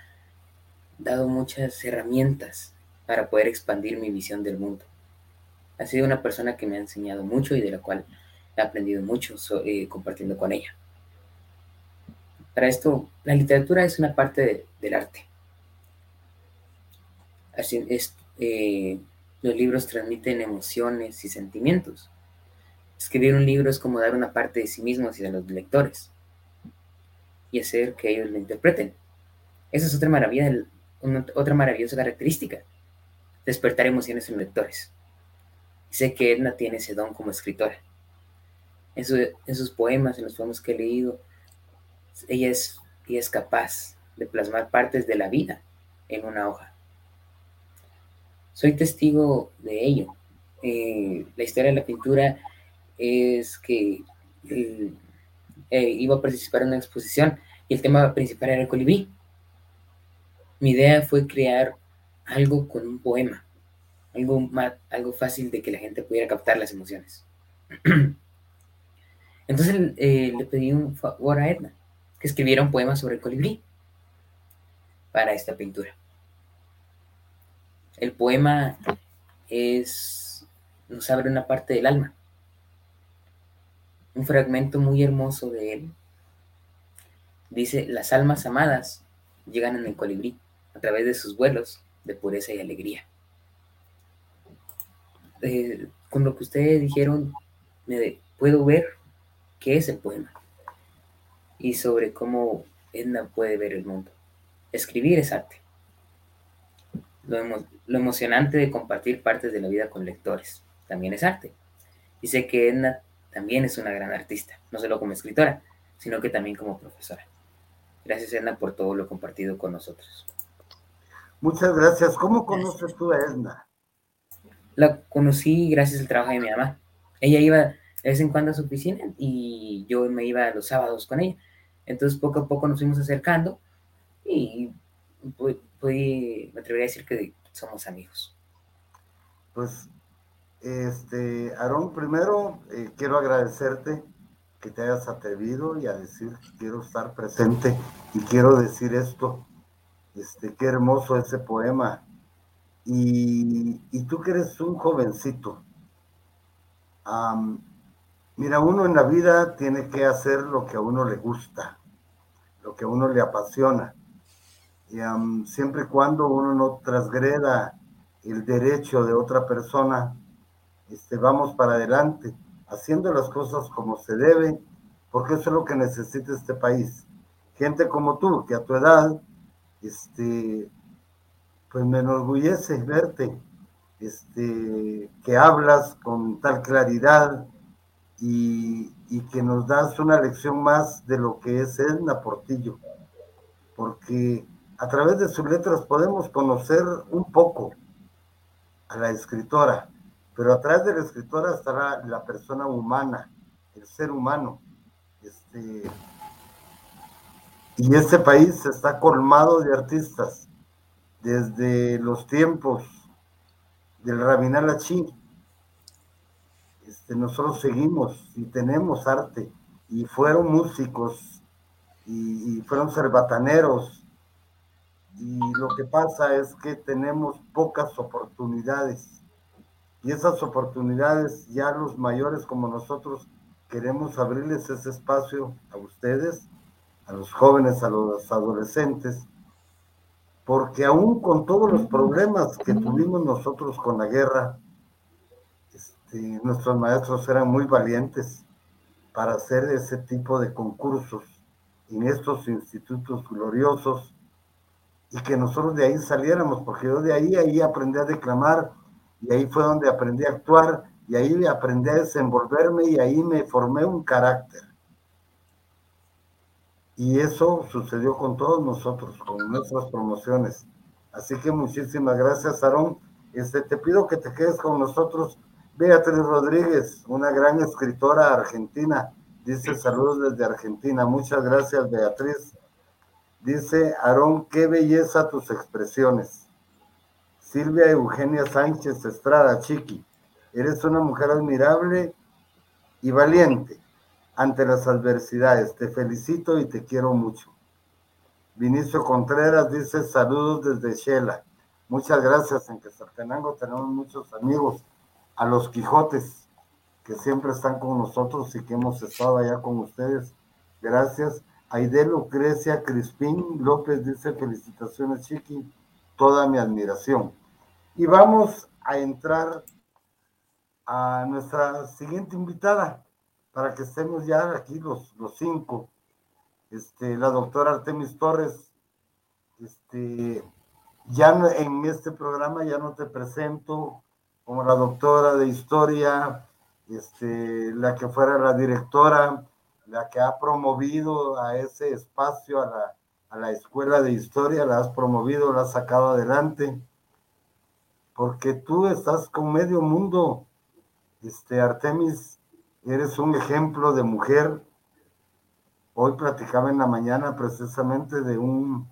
dado muchas herramientas para poder expandir mi visión del mundo. Ha sido una persona que me ha enseñado mucho y de la cual he aprendido mucho eh, compartiendo con ella. Para esto, la literatura es una parte del arte. Así es, eh, los libros transmiten emociones y sentimientos. Escribir un libro es como dar una parte de sí mismo hacia los lectores y hacer que ellos lo interpreten. Esa es otra maravilla, otra maravillosa característica, despertar emociones en lectores. sé que Edna tiene ese don como escritora. En, sus poemas, en los poemas que he leído, ella es, ella es capaz de plasmar partes de la vida en una hoja. Soy testigo de ello. Eh, la historia de la pintura es que eh, eh, iba a participar en una exposición y el tema principal era el colibrí. Mi idea fue crear algo con un poema, algo, algo fácil de que la gente pudiera captar las emociones. Entonces eh, le pedí un favor a Edna, que escribiera un poema sobre el colibrí para esta pintura. El poema es, nos abre una parte del alma un fragmento muy hermoso de él. Dice, las almas amadas llegan en el colibrí a través de sus vuelos de pureza y alegría. Eh, con lo que ustedes dijeron, me puedo ver qué es el poema y sobre cómo Edna puede ver el mundo. Escribir es arte. Lo, lo, emocionante de compartir partes de la vida con lectores también es arte. Dice que Edna también es una gran artista, no solo como escritora, sino que también como profesora. Gracias, Edna, por todo lo compartido con nosotros. Muchas gracias. ¿Cómo conoces tú a Edna? La conocí gracias al trabajo de mi mamá. Ella iba de vez en cuando a su oficina y yo me iba los sábados con ella. Entonces, poco a poco nos fuimos acercando y me atrevería a decir que somos amigos. Pues este, Aarón, primero eh, quiero agradecerte que te hayas atrevido y a decir que quiero estar presente y quiero decir esto. Este, qué hermoso ese poema. Y, tú que eres un jovencito. Mira, uno en la vida tiene que hacer lo que a uno le gusta, lo que a uno le apasiona. Y siempre y cuando uno no transgreda el derecho de otra persona, este, vamos para adelante, haciendo las cosas como se debe, porque eso es lo que necesita este país. Gente como tú, que a tu edad, este, pues me enorgullece verte, este, que hablas con tal claridad y, que nos das una lección más de lo que es Edna Portillo, porque a través de sus letras podemos conocer un poco a la escritora, pero atrás de la escritora estará la persona humana, el ser humano. Este, y este país está colmado de artistas desde los tiempos del Rabinal. Este, nosotros seguimos y tenemos arte. Y fueron músicos y, y fueron cerbataneros y lo que pasa es que tenemos pocas oportunidades. Y esas oportunidades ya los mayores como nosotros queremos abrirles ese espacio a ustedes, a los jóvenes, a los adolescentes, porque aún con todos los problemas que tuvimos nosotros con la guerra, este, nuestros maestros eran muy valientes para hacer ese tipo de concursos en estos institutos gloriosos y que nosotros de ahí saliéramos, porque yo de ahí, ahí aprendí a declamar y ahí fue donde aprendí a actuar y ahí aprendí a desenvolverme y ahí me formé un carácter. Y eso sucedió con todos nosotros, con nuestras promociones. Así que muchísimas gracias, Aarón. Este, te pido que te quedes con nosotros. Beatriz Rodríguez, una gran escritora argentina, dice saludos desde Argentina. Muchas gracias, Beatriz. Dice Aarón, qué belleza tus expresiones. Silvia Eugenia Sánchez Estrada, Chiqui, eres una mujer admirable y valiente ante las adversidades. Te felicito y te quiero mucho. Vinicio Contreras dice saludos desde Shela. Muchas gracias. En Quetzaltenango tenemos muchos amigos. A los Quijotes, que siempre están con nosotros y que hemos estado allá con ustedes. Gracias. Aide Lucrecia Crispín López dice felicitaciones, Chiqui. Toda mi admiración. Y vamos a entrar a nuestra siguiente invitada para que estemos ya aquí los, los cinco. Este, la doctora Artemis Torres, este, ya en este programa ya no te presento como la doctora de historia, este, la que fuera la directora, la que ha promovido a ese espacio, a la, a la escuela de historia, la has promovido, la has sacado adelante, porque tú estás con medio mundo, este, Artemis, Eres un ejemplo de mujer. Hoy platicaba en la mañana precisamente de un,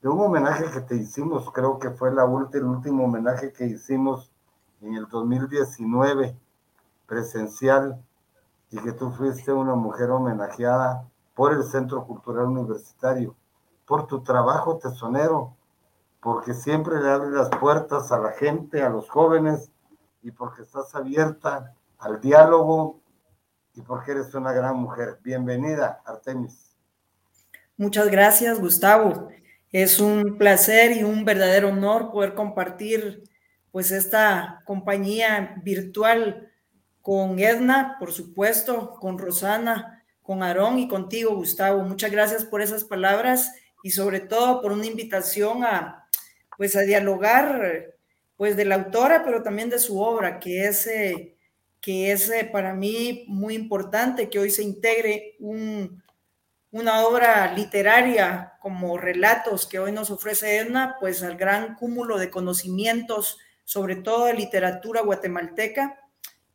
de un homenaje que te hicimos, creo que fue la el último homenaje que hicimos en el 2019, presencial, y que tú fuiste una mujer homenajeada por el Centro Cultural Universitario, por tu trabajo tesonero, porque siempre le abres las puertas a la gente, a los jóvenes, y porque estás abierta al diálogo y porque eres una gran mujer. Bienvenida, Artemis. Muchas gracias, Gustavo. Es un placer y un verdadero honor poder compartir pues esta compañía virtual con Edna, por supuesto, con Rosana, con Aarón y contigo, Gustavo. Muchas gracias por esas palabras y sobre todo por una invitación a pues a dialogar pues de la autora, pero también de su obra, que es eh, que es eh, para mí muy importante que hoy se integre una obra literaria como relatos que hoy nos ofrece Edna, pues al gran cúmulo de conocimientos, sobre todo de literatura guatemalteca,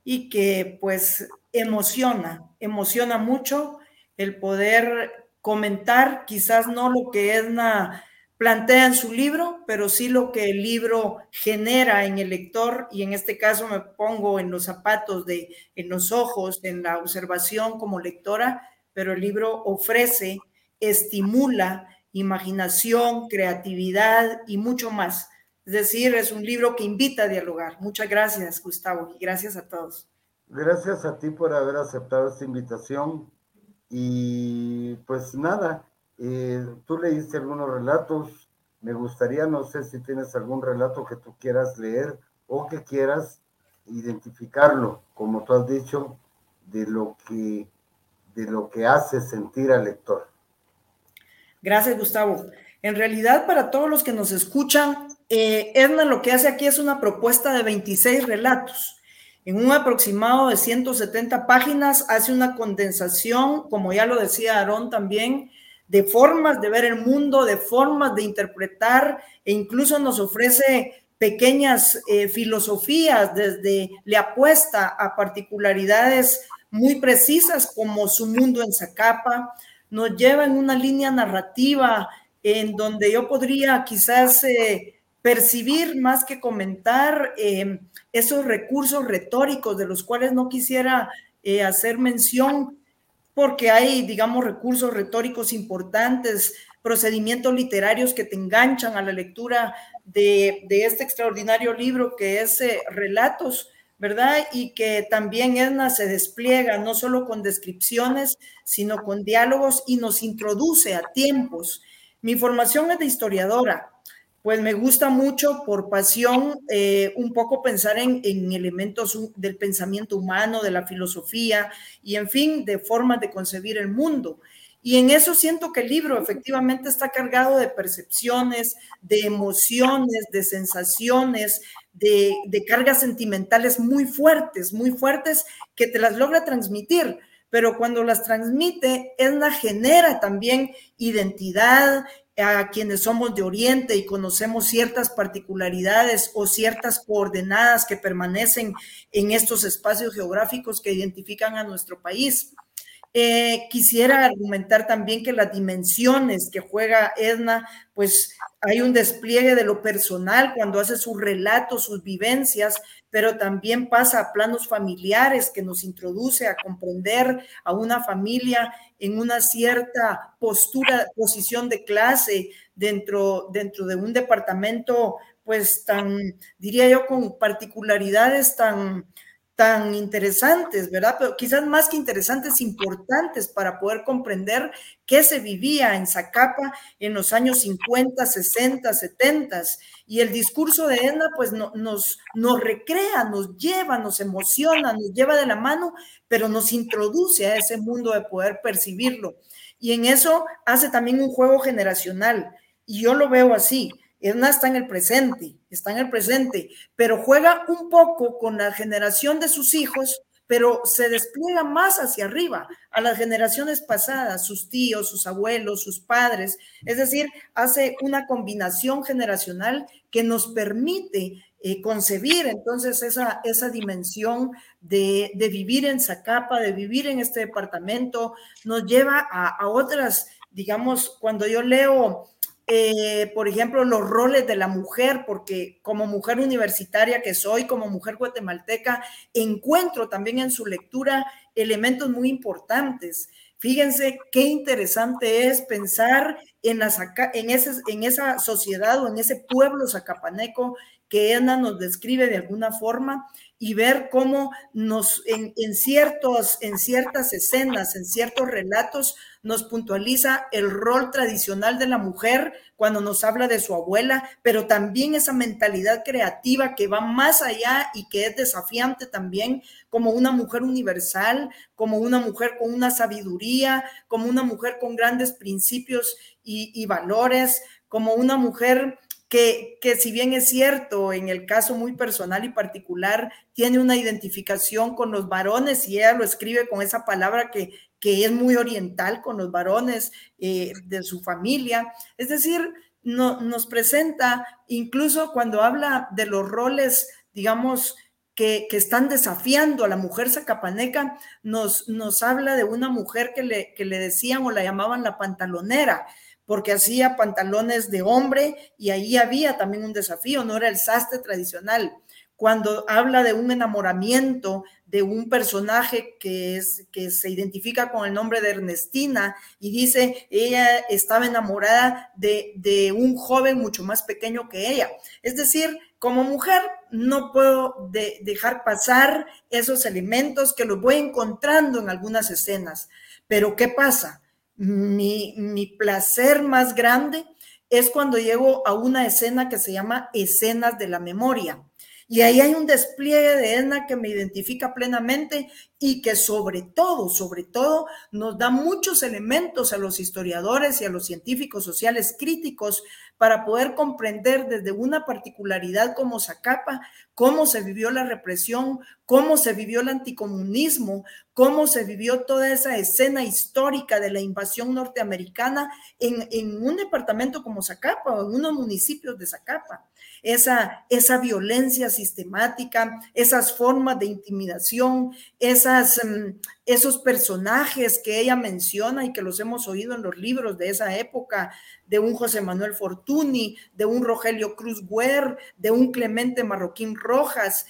y que pues emociona, emociona mucho el poder comentar, quizás no lo que Edna plantea en su libro, pero sí lo que el libro genera en el lector y en este caso me pongo en los zapatos de, en los ojos, en la observación como lectora, pero el libro ofrece, estimula imaginación, creatividad y mucho más. Es decir, es un libro que invita a dialogar. Muchas gracias, Gustavo, y gracias a todos. Gracias a ti por haber aceptado esta invitación. Y pues nada, eh, tú leíste algunos relatos, me gustaría, no sé si tienes algún relato que tú quieras leer o que quieras identificarlo, como tú has dicho, de lo que, de lo que hace sentir al lector. Gracias, Gustavo. En realidad, para todos los que nos escuchan, eh, Edna lo que hace aquí es una propuesta de 26 relatos. En un aproximado de 170 páginas hace una condensación, como ya lo decía Aarón también, de formas de ver el mundo, de formas de interpretar e incluso nos ofrece pequeñas eh, filosofías desde le apuesta a particularidades muy precisas como su mundo en Zacapa, nos lleva en una línea narrativa en donde yo podría quizás eh, percibir más que comentar eh, esos recursos retóricos de los cuales no quisiera hacer mención porque hay, digamos, recursos retóricos importantes, procedimientos literarios que te enganchan a la lectura de, este extraordinario libro que es eh, Relatos, ¿verdad? Y que también Edna se despliega no solo con descripciones, sino con diálogos y nos introduce a tiempos. Mi formación es de historiadora, pues me gusta mucho por pasión eh, un poco pensar en, en, elementos del pensamiento humano, de la filosofía y en fin, de formas de concebir el mundo. Y en eso siento que el libro efectivamente está cargado de percepciones, de emociones, de sensaciones, de, de cargas sentimentales muy fuertes, muy fuertes, que te las logra transmitir pero cuando las transmite, la genera también identidad, a quienes somos de Oriente y conocemos ciertas particularidades o ciertas coordenadas que permanecen en estos espacios geográficos que identifican a nuestro país. Eh, quisiera argumentar también que las dimensiones que juega Edna, pues hay un despliegue de lo personal cuando hace sus relatos, sus vivencias, pero también pasa a planos familiares que nos introduce a comprender a una familia en una cierta postura, posición de clase dentro, dentro de un departamento, pues tan, diría yo, con particularidades tan, tan interesantes, ¿verdad? Pero quizás más que interesantes, importantes para poder comprender qué se vivía en Zacapa en los años 50, 60, 70. Y el discurso de Edna, pues nos, nos recrea, nos lleva, nos emociona, nos lleva de la mano, pero nos introduce a ese mundo de poder percibirlo. Y en eso hace también un juego generacional. Y yo lo veo así. Edna está en el presente, está en el presente, pero juega un poco con la generación de sus hijos, pero se despliega más hacia arriba, a las generaciones pasadas, sus tíos, sus abuelos, sus padres. Es decir, hace una combinación generacional que nos permite eh, concebir entonces esa, esa dimensión de, vivir en Zacapa, de vivir en este departamento, nos lleva a, a otras, digamos, cuando yo leo eh, por ejemplo, los roles de la mujer, porque como mujer universitaria que soy, como mujer guatemalteca, encuentro también en su lectura elementos muy importantes. Fíjense qué interesante es pensar en, esa sociedad o en ese pueblo zacapaneco que Edna nos describe de alguna forma y ver cómo nos en, ciertos, en ciertas escenas, en ciertos relatos, nos puntualiza el rol tradicional de la mujer cuando nos habla de su abuela, pero también esa mentalidad creativa que va más allá y que es desafiante también como una mujer universal, como una mujer con una sabiduría, como una mujer con grandes principios y, valores, como una mujer que, si bien es cierto, en el caso muy personal y particular, tiene una identificación con los varones y ella lo escribe con esa palabra que, que es muy oriental con los varones eh, de su familia. Es decir, no, nos presenta, incluso cuando habla de los roles, digamos, que, que, están desafiando a la mujer zacapaneca, nos, nos habla de una mujer que le, que le decían o la llamaban la pantalonera porque hacía pantalones de hombre y ahí había también un desafío, no era el sastre tradicional. Cuando habla de un enamoramiento de un personaje que, se identifica con el nombre de Ernestina y dice, ella estaba enamorada de un joven mucho más pequeño que ella. Es decir, como mujer no puedo dejar pasar esos elementos que los voy encontrando en algunas escenas. Pero ¿qué pasa? Mi, placer más grande es cuando llego a una escena que se llama escenas de la memoria. Y ahí hay un despliegue de Edna que me identifica plenamente y que sobre todo, sobre todo, nos da muchos elementos a los historiadores y a los científicos sociales críticos para poder comprender desde una particularidad como Zacapa cómo se vivió la represión, cómo se vivió el anticomunismo, cómo se vivió toda esa escena histórica de la invasión norteamericana en, un departamento como Zacapa o en unos municipios de Zacapa. Esa, esa violencia sistemática, esas formas de intimidación, esas, mm, esos personajes que ella menciona y que los hemos oído en los libros de esa época, de un José Manuel Fortuny, de un Rogelio Cruz Guer, de un Clemente Marroquín Rojas,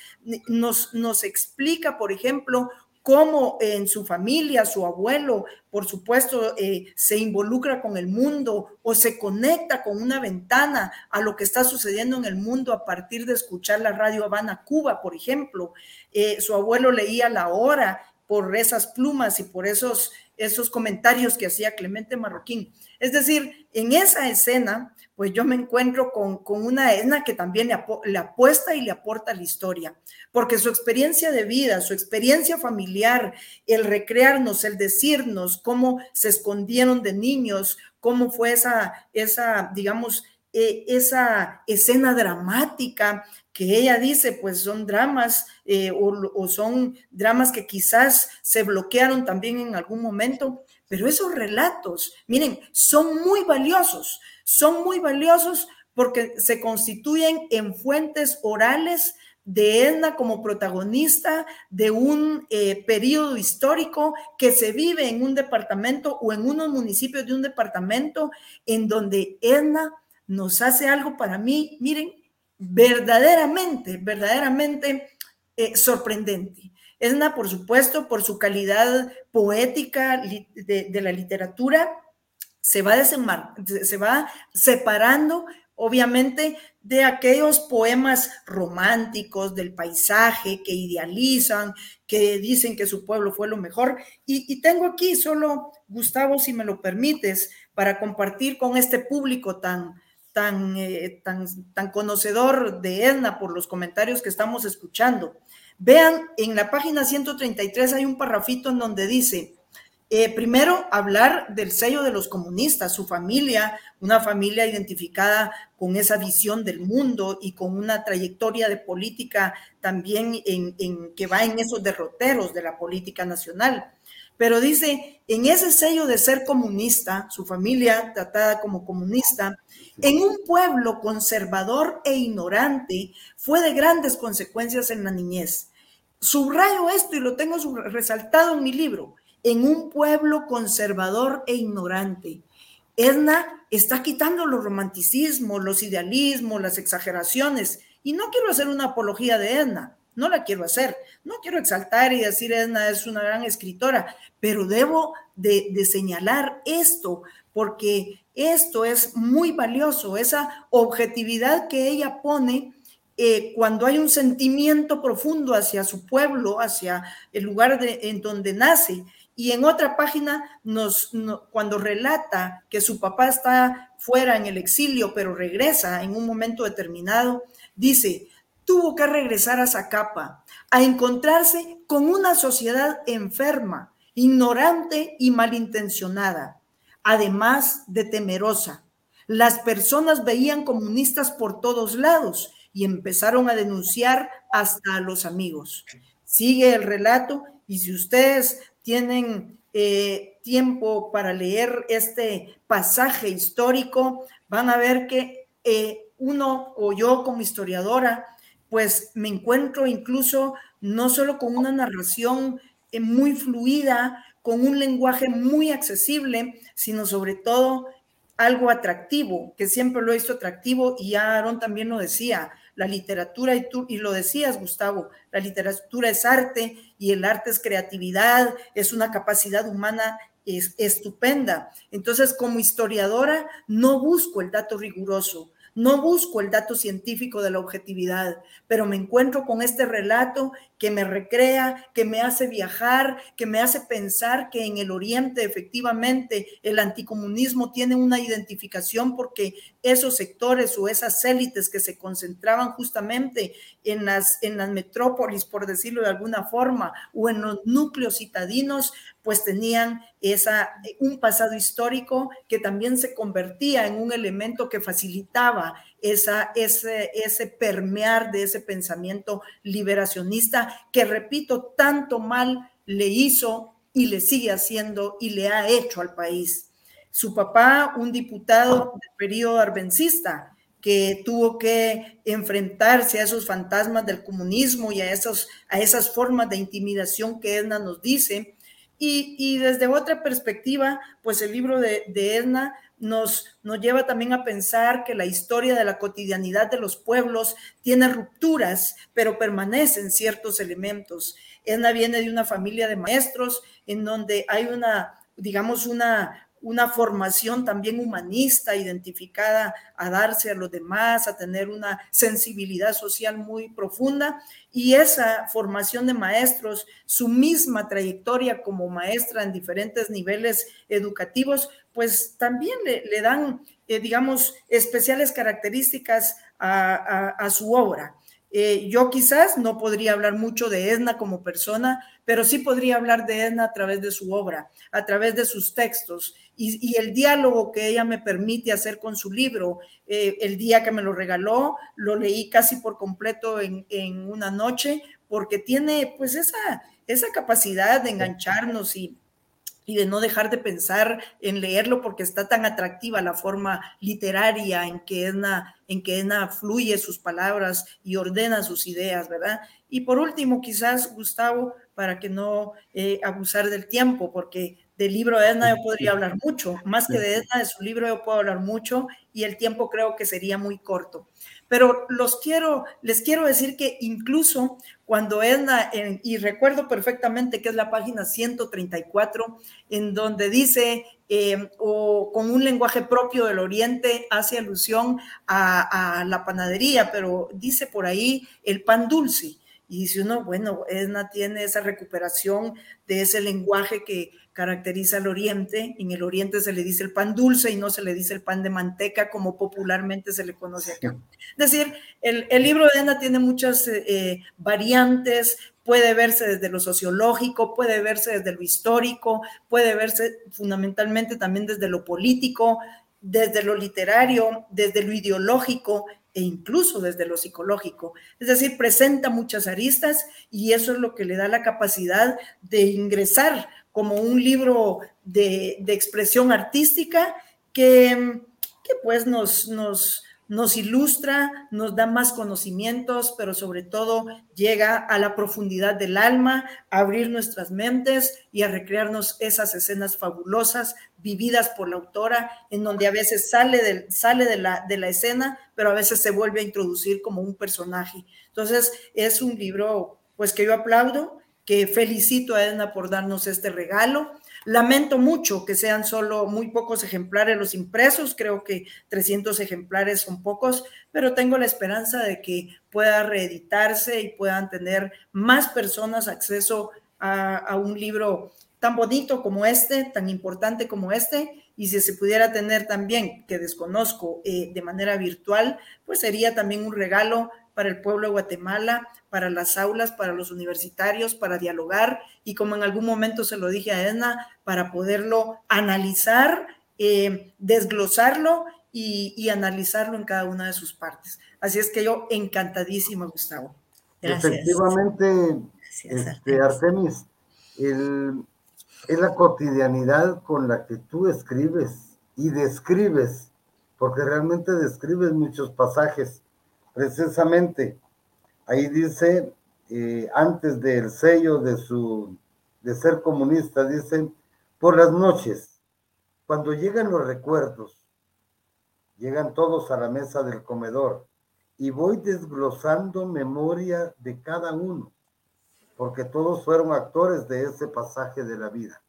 nos, nos explica, por ejemplo, cómo en su familia, su abuelo, por supuesto, eh, se involucra con el mundo o se conecta con una ventana a lo que está sucediendo en el mundo a partir de escuchar la radio Habana Cuba, por ejemplo. Eh, su abuelo leía la hora por esas plumas y por esos, esos comentarios que hacía Clemente Marroquín. Es decir, en esa escena pues yo me encuentro con, una Edna que también le, le, apuesta y le aporta la historia, porque su experiencia de vida, su experiencia familiar, el recrearnos, el decirnos cómo se escondieron de niños, cómo fue esa, esa digamos, eh, esa escena dramática que ella dice, pues son dramas eh, o, son dramas que quizás se bloquearon también en algún momento, pero esos relatos, miren, son muy valiosos, son muy valiosos porque se constituyen en fuentes orales de Edna como protagonista de un eh, periodo histórico que se vive en un departamento o en unos municipios de un departamento en donde Edna nos hace algo para mí, miren, verdaderamente, verdaderamente eh, sorprendente. Edna, por supuesto, por su calidad poética de, la literatura, se va, se va separando, obviamente, de aquellos poemas románticos del paisaje que idealizan, que dicen que su pueblo fue lo mejor. Y, y tengo aquí solo, Gustavo, si me lo permites, para compartir con este público tan, tan, eh, tan, tan conocedor de Edna por los comentarios que estamos escuchando. Vean, en la página 133 hay un parrafito en donde dice, eh, primero, hablar del sello de los comunistas, su familia, una familia identificada con esa visión del mundo y con una trayectoria de política también en, en, que va en esos derroteros de la política nacional. Pero dice, en ese sello de ser comunista, su familia tratada como comunista, en un pueblo conservador e ignorante, fue de grandes consecuencias en la niñez. Subrayo esto y lo tengo resaltado en mi libro, en un pueblo conservador e ignorante. Edna está quitando los romanticismos, los idealismos, las exageraciones. Y no quiero hacer una apología de Edna, no la quiero hacer. No quiero exaltar y decir Edna es una gran escritora, pero debo de, señalar esto porque esto es muy valioso, esa objetividad que ella pone eh, cuando hay un sentimiento profundo hacia su pueblo, hacia el lugar en donde nace. Y en otra página, cuando relata que su papá está fuera en el exilio, pero regresa en un momento determinado, dice, tuvo que regresar a Zacapa, a encontrarse con una sociedad enferma, ignorante y malintencionada, además de temerosa. Las personas veían comunistas por todos lados y empezaron a denunciar hasta a los amigos. Sigue el relato y si ustedes tienen eh, tiempo para leer este pasaje histórico, van a ver que eh, uno o yo como historiadora pues me encuentro incluso no solo con una narración eh, muy fluida, con un lenguaje muy accesible, sino sobre todo algo atractivo, que siempre lo he visto atractivo y ya Aaron también lo decía, la literatura, y tú y lo decías, Gustavo, la literatura es arte y el arte es creatividad, es una capacidad humana es, estupenda. Entonces, como historiadora, no busco el dato riguroso, no busco el dato científico de la objetividad, pero me encuentro con este relato que me recrea, que me hace viajar, que me hace pensar que en el Oriente efectivamente el anticomunismo tiene una identificación porque esos sectores o esas élites que se concentraban justamente en las, en las metrópolis, por decirlo de alguna forma, o en los núcleos citadinos, pues tenían esa, un pasado histórico que también se convertía en un elemento que facilitaba esa, ese, ese permear de ese pensamiento liberacionista que, repito, tanto mal le hizo y le sigue haciendo y le ha hecho al país. Su papá, un diputado del periodo arbencista, que tuvo que enfrentarse a esos fantasmas del comunismo y a, esos, a esas formas de intimidación que Edna nos dice. Y, desde otra perspectiva, pues el libro de, de Edna nos, nos lleva también a pensar que la historia de la cotidianidad de los pueblos tiene rupturas, pero permanecen ciertos elementos. Edna viene de una familia de maestros en donde hay una, digamos, una, una formación también humanista, identificada a darse a los demás, a tener una sensibilidad social muy profunda. Y esa formación de maestros, su misma trayectoria como maestra en diferentes niveles educativos, pues también le, dan, eh, digamos, especiales características a, su obra. Eh, yo quizás no podría hablar mucho de Edna como persona, pero sí podría hablar de Edna a través de su obra, a través de sus textos y, el diálogo que ella me permite hacer con su libro. Eh, el día que me lo regaló, lo leí casi por completo en, en una noche, porque tiene pues esa, esa capacidad de engancharnos y y de no dejar de pensar en leerlo porque está tan atractiva la forma literaria en que Edna, en que Edna fluye sus palabras y ordena sus ideas, ¿verdad? Y por último, quizás, Gustavo, para que no eh, abusar del tiempo, porque del libro de Edna yo podría hablar mucho, más que de Edna, de su libro yo puedo hablar mucho y el tiempo creo que sería muy corto. Pero los quiero, les quiero decir que incluso cuando Edna, y recuerdo perfectamente que es la página 134, en donde dice, eh, o con un lenguaje propio del Oriente, hace alusión a, a la panadería, pero dice por ahí el pan dulce. Y dice uno, bueno, Edna tiene esa recuperación de ese lenguaje que caracteriza al Oriente. En el Oriente se le dice el pan dulce y no se le dice el pan de manteca como popularmente se le conoce acá. Es decir, el, libro de Edna tiene muchas eh, eh, variantes, puede verse desde lo sociológico, puede verse desde lo histórico, puede verse fundamentalmente también desde lo político, desde lo literario, desde lo ideológico e incluso desde lo psicológico. Es decir, presenta muchas aristas y eso es lo que le da la capacidad de ingresar como un libro de, expresión artística que, que pues nos, nos, nos ilustra, nos da más conocimientos, pero sobre todo llega a la profundidad del alma, a abrir nuestras mentes y a recrearnos esas escenas fabulosas vividas por la autora, en donde a veces sale, sale de, la, de la escena, pero a veces se vuelve a introducir como un personaje. Entonces, es un libro pues que yo aplaudo, que felicito a Edna por darnos este regalo. Lamento mucho que sean solo muy pocos ejemplares los impresos, creo que 300 ejemplares son pocos, pero tengo la esperanza de que pueda reeditarse y puedan tener más personas acceso a, un libro tan bonito como este, tan importante como este, y si se pudiera tener también, que desconozco, eh, de manera virtual, pues sería también un regalo para el pueblo de Guatemala, para las aulas, para los universitarios, para dialogar y como en algún momento se lo dije a Edna, para poderlo analizar, eh, desglosarlo y, analizarlo en cada una de sus partes. Así es que yo encantadísima, Gustavo. Gracias. Efectivamente, este, Artemis, es la cotidianidad con la que tú escribes y describes, porque realmente describes muchos pasajes precisamente ahí dice, eh, antes del sello de su de ser comunista, dice, por las noches, cuando llegan los recuerdos, llegan todos a la mesa del comedor y voy desglosando memoria de cada uno, porque todos fueron actores de ese pasaje de la vida.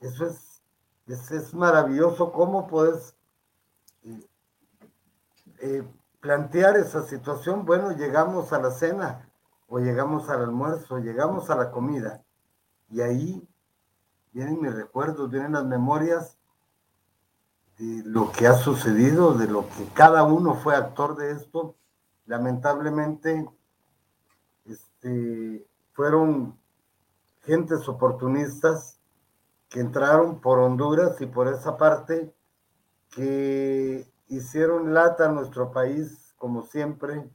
Eso es, es, maravilloso cómo puedes eh, eh, plantear esa situación, bueno, llegamos a la cena o llegamos al almuerzo, llegamos a la comida y ahí vienen mis recuerdos, vienen las memorias de lo que ha sucedido, de lo que cada uno fue actor de esto. Lamentablemente, este, fueron gentes oportunistas que entraron por Honduras y por esa parte que hicieron lata a nuestro país, como siempre,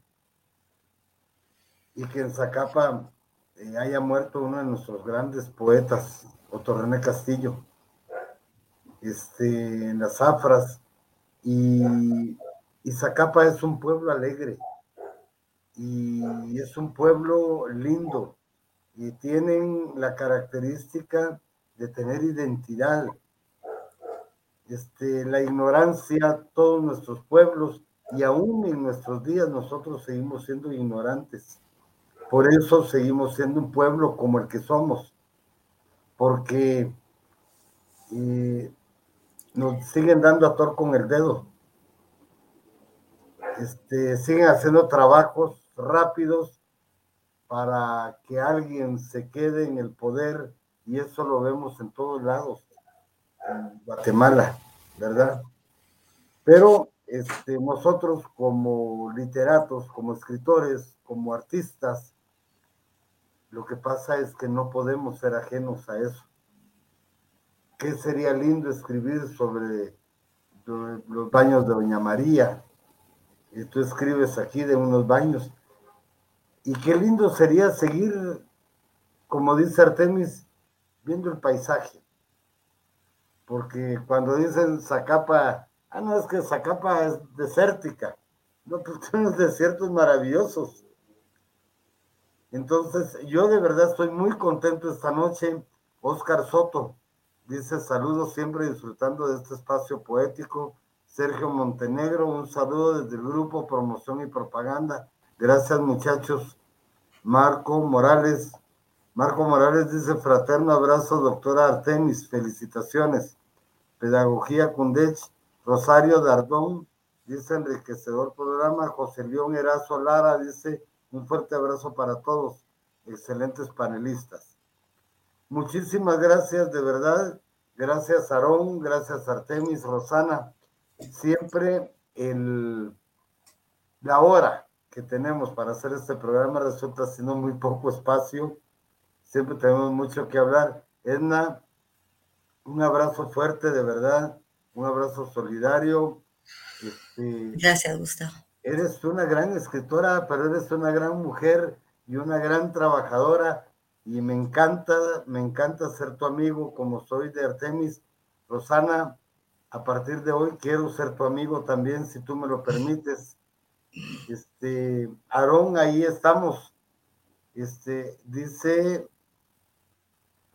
y que en Zacapa eh, haya muerto uno de nuestros grandes poetas, Otto Castillo, este, en las Zafras, y, y Zacapa es un pueblo alegre, y es un pueblo lindo, y tienen la característica de tener identidad, este, la ignorancia, todos nuestros pueblos, y aún en nuestros días nosotros seguimos siendo ignorantes. Por eso seguimos siendo un pueblo como el que somos, porque eh, nos siguen dando a tor con el dedo. Este, siguen haciendo trabajos rápidos para que alguien se quede en el poder y eso lo vemos en todos lados Guatemala, ¿verdad? Pero este, nosotros como literatos, como escritores, como artistas, lo que pasa es que no podemos ser ajenos a eso. ¿Qué sería lindo escribir sobre los baños de Doña María? Y tú escribes aquí de unos baños. Y qué lindo sería seguir, como dice Artemis, viendo el paisaje. Porque cuando dicen Zacapa, ah, no, es que Zacapa es desértica. No, pues unos desiertos maravillosos. Entonces, yo de verdad estoy muy contento esta noche. Oscar Soto dice saludos siempre disfrutando de este espacio poético. Sergio Montenegro, un saludo desde el grupo Promoción y Propaganda. Gracias muchachos. Marco Morales, Marco Morales dice fraterno abrazo, doctora Artemis, felicitaciones. Pedagogía Cundech, Rosario Dardón, dice enriquecedor programa. José León Erazo Lara dice un fuerte abrazo para todos, excelentes panelistas. Muchísimas gracias, de verdad. Gracias, Aarón, gracias, Artemis, Rosana. Siempre el, la hora que tenemos para hacer este programa resulta siendo muy poco espacio siempre tenemos mucho que hablar. Edna, un abrazo fuerte, de verdad, un abrazo solidario. Este, Gracias, Gustavo. Eres una gran escritora, pero eres una gran mujer y una gran trabajadora y me encanta, me encanta ser tu amigo como soy de Artemis. Rosana, a partir de hoy quiero ser tu amigo también, si tú me lo permites. Este, Aarón, ahí estamos. Este, dice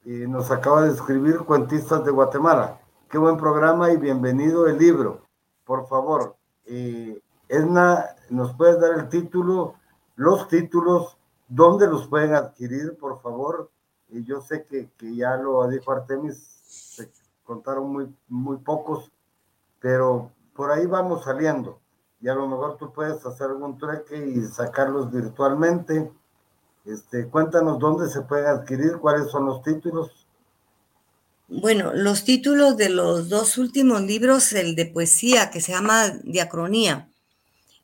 y nos acaba de escribir Cuentistas de Guatemala. Qué buen programa y bienvenido el libro. Por favor, eh, Edna, ¿nos puedes dar el título, los títulos, dónde los pueden adquirir, por favor? Y yo sé que, que ya lo dijo Artemis, se contaron muy, muy pocos, pero por ahí vamos saliendo. Y a lo mejor tú puedes hacer algún trueque y sacarlos virtualmente este, cuéntanos dónde se pueden adquirir, cuáles son los títulos. Bueno, los títulos de los dos últimos libros, el de poesía que se llama Diacronía,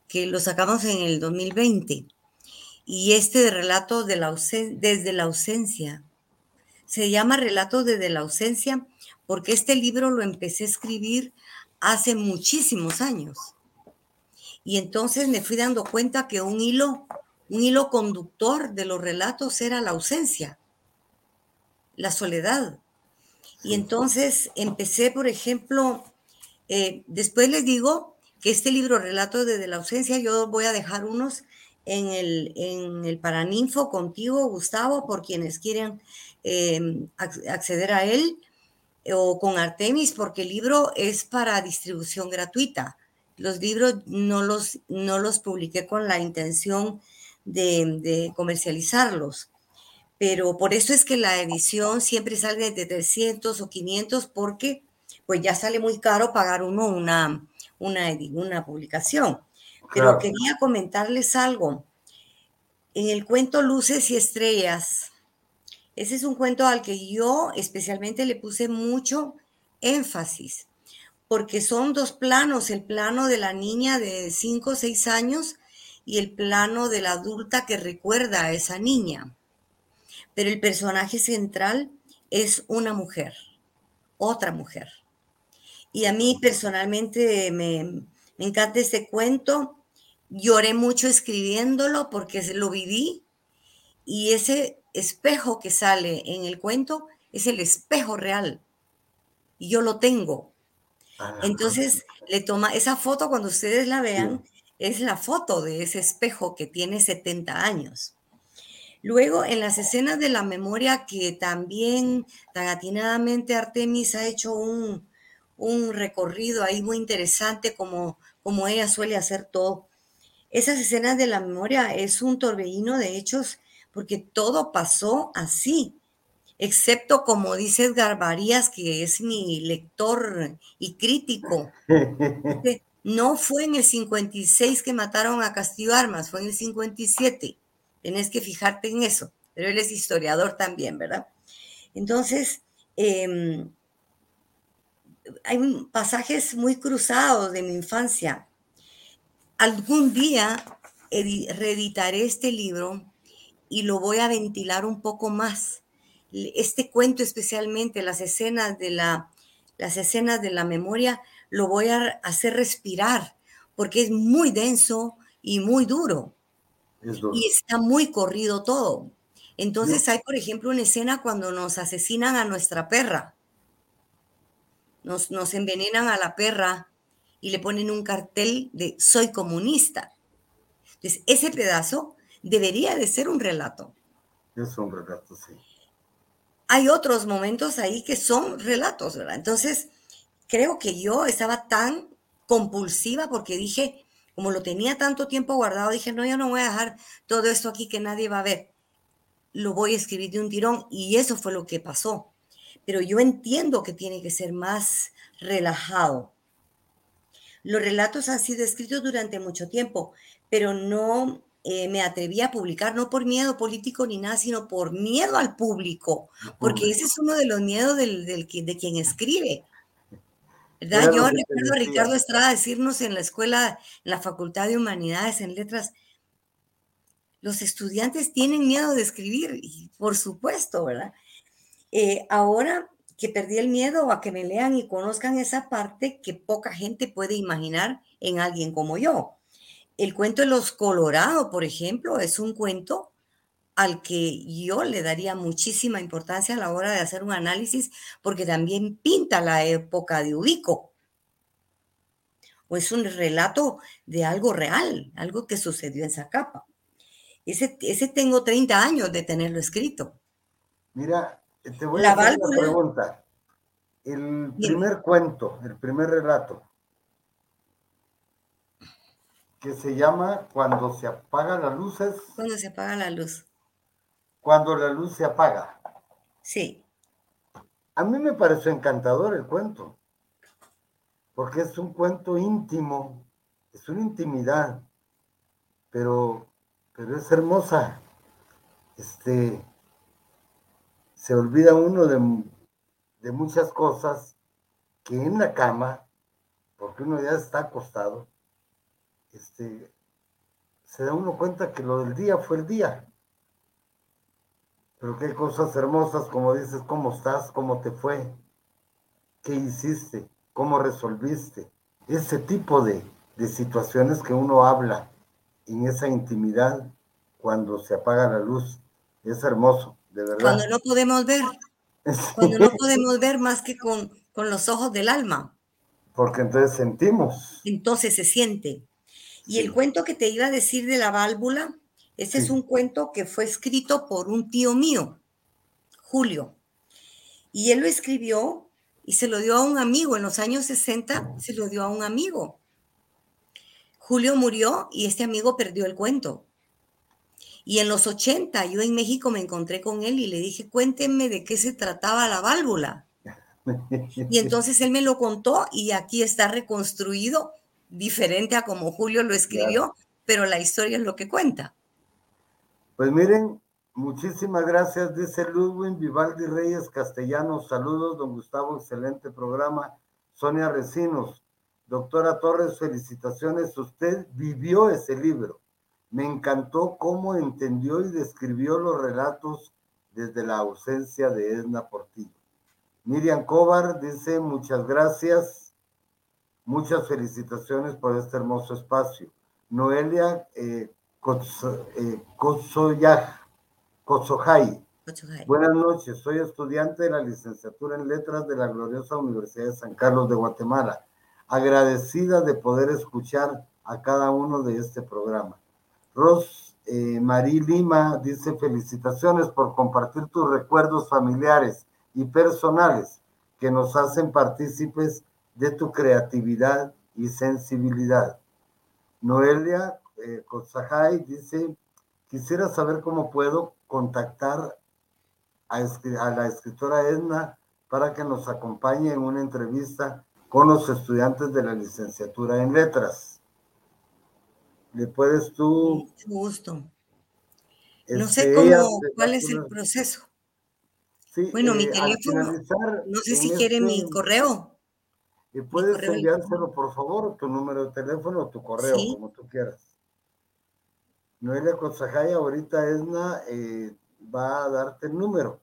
que lo sacamos en el 2020, y este de relato de la desde la ausencia. Se llama Relatos desde la ausencia porque este libro lo empecé a escribir hace muchísimos años. Y entonces me fui dando cuenta que un hilo un hilo conductor de los relatos era la ausencia, la soledad. Y entonces empecé, por ejemplo, eh, después les digo que este libro, Relato desde la ausencia, yo voy a dejar unos en el, en el Paraninfo contigo, Gustavo, por quienes quieran em, acceder a él, o con Artemis, porque el libro es para distribución gratuita. Los libros no los, no los publiqué con la intención de, comercializarlos. Pero por eso es que la edición siempre sale de 300 o 500 porque pues ya sale muy caro pagar uno una, una, una publicación. Pero quería comentarles algo. En el cuento Luces y Estrellas, ese es un cuento al que yo especialmente le puse mucho énfasis, porque son dos planos, el plano de la niña de 5 o 6 años y el plano de la adulta que recuerda a esa niña. Pero el personaje central es una mujer, otra mujer. Y a mí personalmente me, encanta este cuento. Lloré mucho escribiéndolo porque lo viví y ese espejo que sale en el cuento es el espejo real. Y yo lo tengo. Ah, Entonces, le toma esa foto cuando ustedes la vean, es la foto de ese espejo que tiene 70 años. Luego, en las escenas de la memoria que también tan atinadamente Artemis ha hecho un, recorrido ahí muy interesante como, como ella suele hacer todo. Esas escenas de la memoria es un torbellino de hechos porque todo pasó así, excepto como dice Edgar Varías, que es mi lector y crítico. No fue en el 56 que mataron a Castillo Armas, fue en el 57. Tienes que fijarte en eso. Pero él es historiador también, ¿verdad? Entonces, em, hay pasajes muy cruzados de mi infancia. Algún día reeditaré este libro y lo voy a ventilar un poco más. Este cuento especialmente, las escenas de la, las escenas de la memoria, lo voy a hacer respirar porque es muy denso y muy duro. Y está muy corrido todo. Entonces hay, por ejemplo, una escena cuando nos asesinan a nuestra perra. Nos, nos envenenan a la perra y le ponen un cartel de soy comunista. Entonces, ese pedazo debería de ser un relato. Es un relato, sí. Hay otros momentos ahí que son relatos, ¿verdad? Entonces, creo que yo estaba tan compulsiva porque dije, como lo tenía tanto tiempo guardado, dije, no, yo no voy a dejar todo esto aquí que nadie va a ver. Lo voy a escribir de un tirón y eso fue lo que pasó. Pero yo entiendo que tiene que ser más relajado. Los relatos han sido escritos durante mucho tiempo, pero no eh, me atreví a publicar, no por miedo político ni nada, sino por miedo al público, porque ese es uno de los miedos del, de quien escribe. ¿Verdad? Yo recuerdo a Ricardo Estrada decirnos en la escuela, en la Facultad de Humanidades, en Letras, los estudiantes tienen miedo de escribir, y por supuesto, ¿verdad? Eh, ahora que perdí el miedo a que me lean y conozcan esa parte que poca gente puede imaginar en alguien como yo. El cuento de los Colorado, por ejemplo, es un cuento al que yo le daría muchísima importancia a la hora de hacer un análisis, porque también pinta la época de Ubico. O es un relato de algo real, algo que sucedió en Zacapa. Ese, ese tengo 30 años de tenerlo escrito. Mira, te voy a hacer una pregunta. El primer cuento, el primer relato, que se llama Cuando se apaga la luz Cuando se apaga la luz. Cuando la luz se apaga. Sí. A mí me pareció encantador el cuento, porque es un cuento íntimo, es una intimidad, pero, pero es hermosa. Este, se olvida uno de, de muchas cosas que en la cama, porque uno ya está acostado, este, se da uno cuenta que lo del día fue el día. Pero qué cosas hermosas, como dices, cómo estás, cómo te fue, qué hiciste, cómo resolviste. Ese tipo de, de situaciones que uno habla en esa intimidad cuando se apaga la luz. Es hermoso, de verdad. Cuando no podemos ver. Cuando no podemos ver más que con, con los ojos del alma. Porque entonces sentimos. Entonces se siente. Y el cuento que te iba a decir de la válvula, ese es un cuento que fue escrito por un tío mío, Julio. Y él lo escribió y se lo dio a un amigo. En los años 60 se lo dio a un amigo. Julio murió y este amigo perdió el cuento. Y en los 80 yo en México me encontré con él y le dije, cuéntenme de qué se trataba la válvula. Y entonces él me lo contó y aquí está reconstruido diferente a como Julio lo escribió, pero la historia es lo que cuenta. Pues miren, muchísimas gracias, dice Ludwig Vivaldi Reyes Castellanos. Saludos, don Gustavo, excelente programa. Sonia Recinos, doctora Torres, felicitaciones. Usted vivió ese libro. Me encantó cómo entendió y describió los relatos desde la ausencia de Edna Portillo. Miriam Cobar dice muchas gracias. Muchas felicitaciones por este hermoso espacio. Noelia eh, eh Buenas noches, soy estudiante de la licenciatura en Letras de la gloriosa Universidad de San Carlos de Guatemala. Agradecida de poder escuchar a cada uno de este programa. Ros eh, Marí Lima dice felicitaciones por compartir tus recuerdos familiares y personales que nos hacen partícipes de tu creatividad y sensibilidad. Noelia eh, dice, quisiera saber cómo puedo contactar a, a, la escritora Edna para que nos acompañe en una entrevista con los estudiantes de la licenciatura en letras. ¿Le puedes tú? Mucho gusto. No sé cómo, cuál es el proceso. bueno, mi eh, teléfono. No sé si quiere mi este correo. Y puedes enviárselo, por favor, tu número de teléfono o tu correo, como tú quieras. Noelia Consajaya, ahorita Esna eh, va a darte el número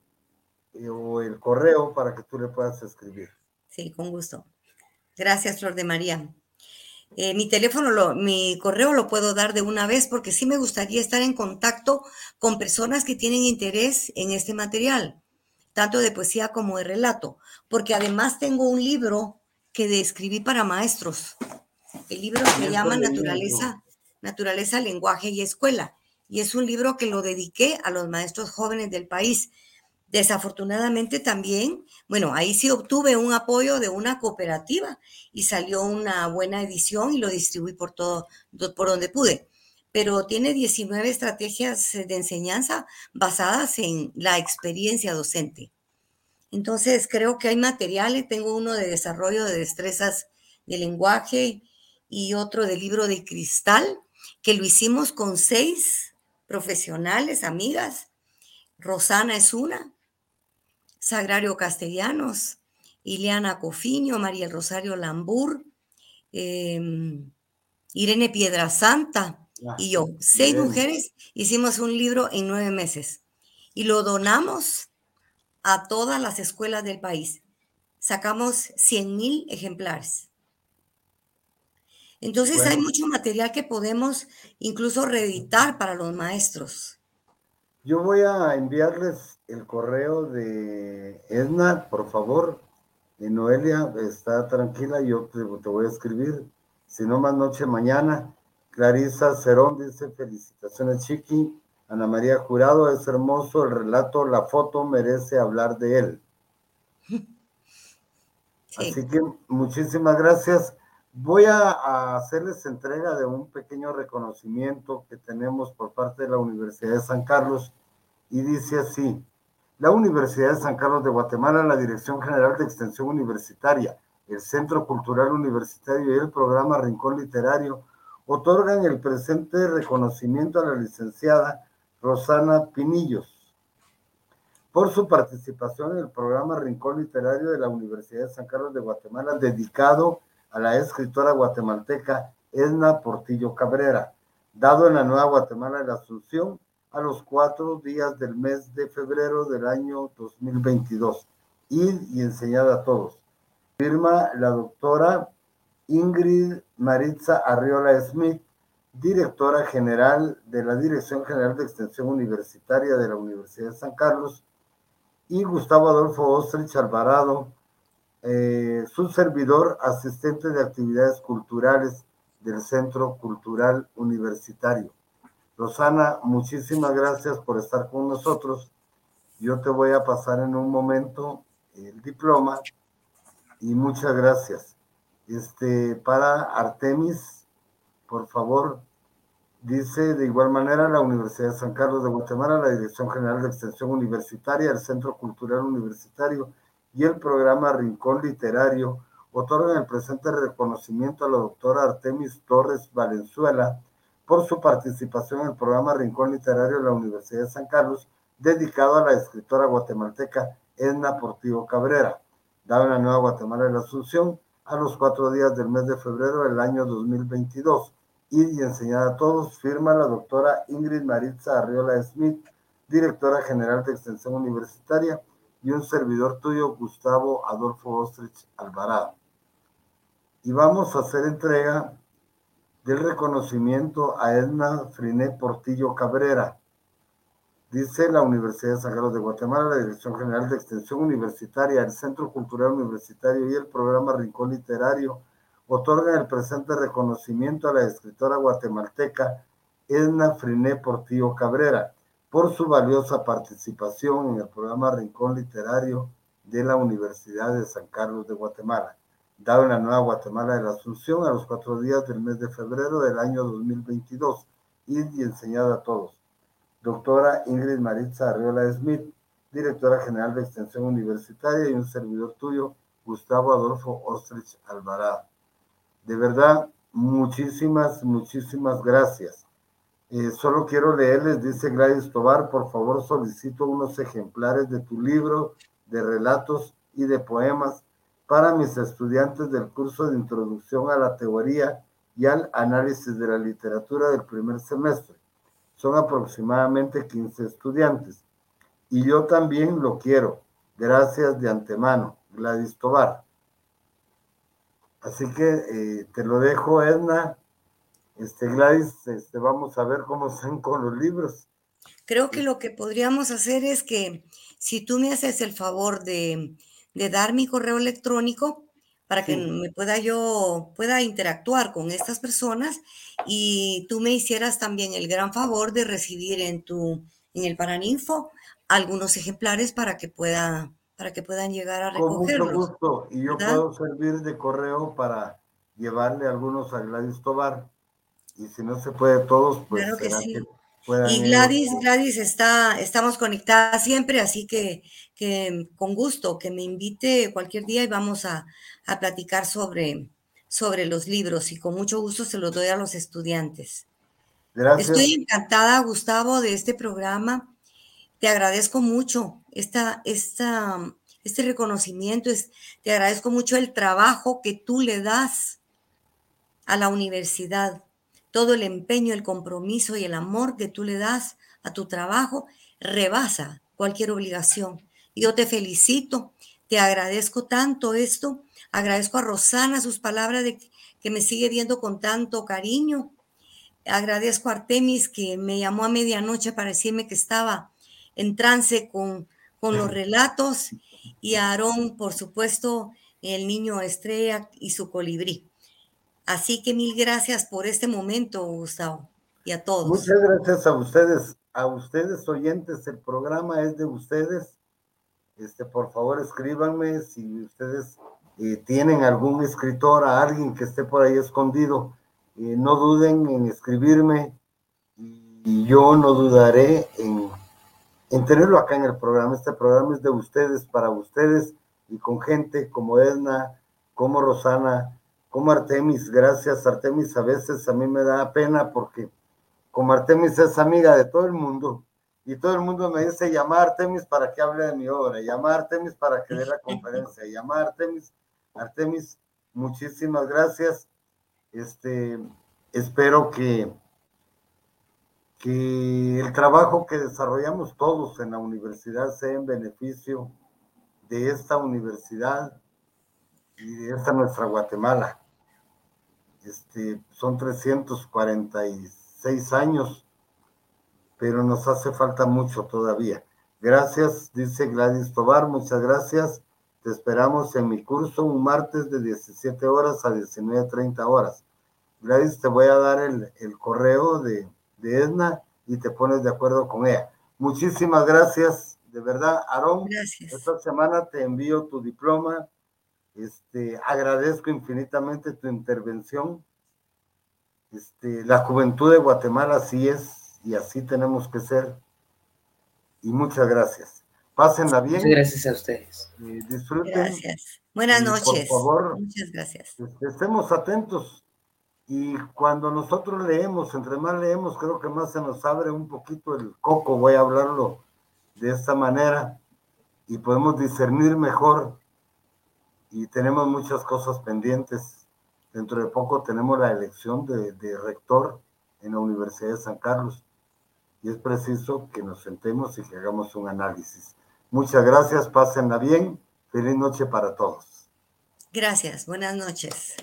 eh, o el correo para que tú le puedas escribir. Sí, con gusto. Gracias, Flor de María. Eh, mi teléfono, lo, mi correo lo puedo dar de una vez porque sí me gustaría estar en contacto con personas que tienen interés en este material, tanto de poesía como de relato, porque además tengo un libro que escribí para maestros. El libro se llama Naturaleza, Naturaleza, Lenguaje y Escuela, y es un libro que lo dediqué a los maestros jóvenes del país Desafortunadamente también, bueno, ahí sí obtuve un apoyo de una cooperativa y salió una buena edición y lo distribuí por todo, por donde pude. Pero tiene 19 estrategias de enseñanza basadas en la experiencia docente. Entonces, creo que hay materiales, tengo uno de desarrollo de destrezas de lenguaje y otro de libro de cristal, que lo hicimos con seis profesionales, amigas. Rosana es una, Sagrario Castellanos, Ileana Cofiño, María Rosario Lambur, em, Irene Piedrasanta Santa y yo. Seis mujeres hicimos un libro en nueve meses y lo donamos a todas las escuelas del país. Sacamos 100 mil ejemplares. Entonces hay mucho material que podemos incluso reeditar para los maestros. Yo voy a enviarles el correo de Edna, por favor. Y Noelia está tranquila, yo te, voy a escribir. Si no, más noche mañana. Clarisa Cerón dice: Felicitaciones, Chiqui. Ana María Jurado, es hermoso el relato, la foto merece hablar de él. Así que muchísimas gracias. Voy a, hacerles entrega de un pequeño reconocimiento que tenemos por parte de la Universidad de San Carlos. Y dice así, la Universidad de San Carlos de Guatemala, la Dirección General de Extensión Universitaria, el Centro Cultural Universitario y el programa Rincón Literario otorgan el presente reconocimiento a la licenciada Rosana Pinillos por su participación en el programa Rincón Literario de la Universidad de San Carlos de Guatemala dedicado a la escritora guatemalteca Edna Portillo Cabrera, dado en la Nueva Guatemala de la Asunción a los cuatro días del mes de febrero del año 2022. Ir y enseñar a todos. Firma la doctora Ingrid Maritza Arriola Smith, directora general de la Dirección General de Extensión Universitaria de la Universidad de San Carlos, y Gustavo Adolfo Ostrich Alvarado, eh, su servidor, asistente de actividades culturales del Centro Cultural Universitario. Rosana, muchísimas gracias por estar con nosotros. Yo te voy a pasar en un momento el diploma y muchas gracias. Este, para Artemis, por favor, dice de igual manera la Universidad de San Carlos de Guatemala, la Dirección General de Extensión Universitaria, el Centro Cultural Universitario y el programa Rincón Literario otorgan el presente reconocimiento a la doctora Artemis Torres Valenzuela por su participación en el programa Rincón Literario de la Universidad de San Carlos, dedicado a la escritora guatemalteca Edna Portillo Cabrera, dado en la Nueva Guatemala de la Asunción a los cuatro días del mes de febrero del año 2022. Y, y enseñada a todos, firma la doctora Ingrid Maritza Arriola Smith, directora general de Extensión Universitaria, y un servidor tuyo, Gustavo Adolfo Ostrich Alvarado. Y vamos a hacer entrega del reconocimiento a Edna Friné Portillo Cabrera. Dice la Universidad de Carlos de Guatemala, la Dirección General de Extensión Universitaria, el Centro Cultural Universitario y el programa Rincón Literario otorgan el presente reconocimiento a la escritora guatemalteca Edna Friné Portillo Cabrera por su valiosa participación en el programa Rincón Literario de la Universidad de San Carlos de Guatemala dado en la Nueva Guatemala de la Asunción a los cuatro días del mes de febrero del año 2022 y, enseñado a todos. Doctora Ingrid Maritza Arriola Smith, directora general de Extensión Universitaria y un servidor tuyo, Gustavo Adolfo Ostrich Alvarado. De verdad, muchísimas, muchísimas gracias. Eh, solo quiero leerles, dice Gladys Tobar, por favor solicito unos ejemplares de tu libro de relatos y de poemas para mis estudiantes del curso de introducción a la teoría y al análisis de la literatura del primer semestre. Son aproximadamente 15 estudiantes. Y yo también lo quiero. Gracias de antemano, Gladys Tobar. Así que eh, te lo dejo, Edna. Este, Gladys, este, vamos a ver cómo están con los libros. Creo que lo que podríamos hacer es que si tú me haces el favor de, dar mi correo electrónico para que me pueda yo pueda interactuar con estas personas y tú me hicieras también el gran favor de recibir en tu en el Paraninfo algunos ejemplares para que pueda para que puedan llegar a recogerlos. Con mucho gusto y yo puedo servir de correo para llevarle algunos a Gladys Tobar y si no se puede todos pues claro que sí. Y Gladys, Gladys está, estamos conectadas siempre, así que, que, con gusto que me invite cualquier día y vamos a, a, platicar sobre, sobre los libros y con mucho gusto se los doy a los estudiantes. Gracias. Estoy encantada, Gustavo, de este programa. Te agradezco mucho esta, esta, este reconocimiento, es, te agradezco mucho el trabajo que tú le das a la universidad todo el empeño, el compromiso y el amor que tú le das a tu trabajo rebasa cualquier obligación. Yo te felicito, te agradezco tanto esto, agradezco a Rosana sus palabras de que me sigue viendo con tanto cariño. Agradezco a Artemis que me llamó a medianoche para decirme que estaba en trance con, con los relatos y a Aarón, por supuesto, el niño estrella y su colibrí. Así que mil gracias por este momento, Gustavo, y a todos. Muchas gracias a ustedes, a ustedes oyentes, el programa es de ustedes. Este, por favor, escríbanme si ustedes eh, tienen algún escritor, a alguien que esté por ahí escondido, eh, no duden en escribirme y yo no dudaré en, en tenerlo acá en el programa. Este programa es de ustedes, para ustedes y con gente como Edna, como Rosana, como Artemis, gracias Artemis, a veces a mí me da pena porque como Artemis es amiga de todo el mundo y todo el mundo me dice llamar a Artemis para que hable de mi obra, llamar a Artemis para que dé la conferencia, llamar a Artemis, Artemis, muchísimas gracias. Este, espero que, que el trabajo que desarrollamos todos en la universidad sea en beneficio de esta universidad y de esta nuestra Guatemala. Este, son 346 años, pero nos hace falta mucho todavía. Gracias, dice Gladys Tobar, muchas gracias. Te esperamos en mi curso un martes de 17 horas a 19.30 horas. Gladys, te voy a dar el, correo de, de, Edna y te pones de acuerdo con ella. Muchísimas gracias, de verdad, Aarón. Gracias. Esta semana te envío tu diploma este, agradezco infinitamente tu intervención. Este, la juventud de Guatemala así es y así tenemos que ser. Y muchas gracias. Pásenla bien. Muchas gracias a ustedes. Eh, disfruten. Gracias. Buenas noches. Por favor, muchas gracias. Este, estemos atentos. Y cuando nosotros leemos, entre más leemos, creo que más se nos abre un poquito el coco, voy a hablarlo de esta manera, y podemos discernir mejor y tenemos muchas cosas pendientes. Dentro de poco tenemos la elección de, rector en la Universidad de San Carlos y es preciso que nos sentemos y que hagamos un análisis. Muchas gracias, pásenla bien. Feliz noche para todos. Gracias, buenas noches.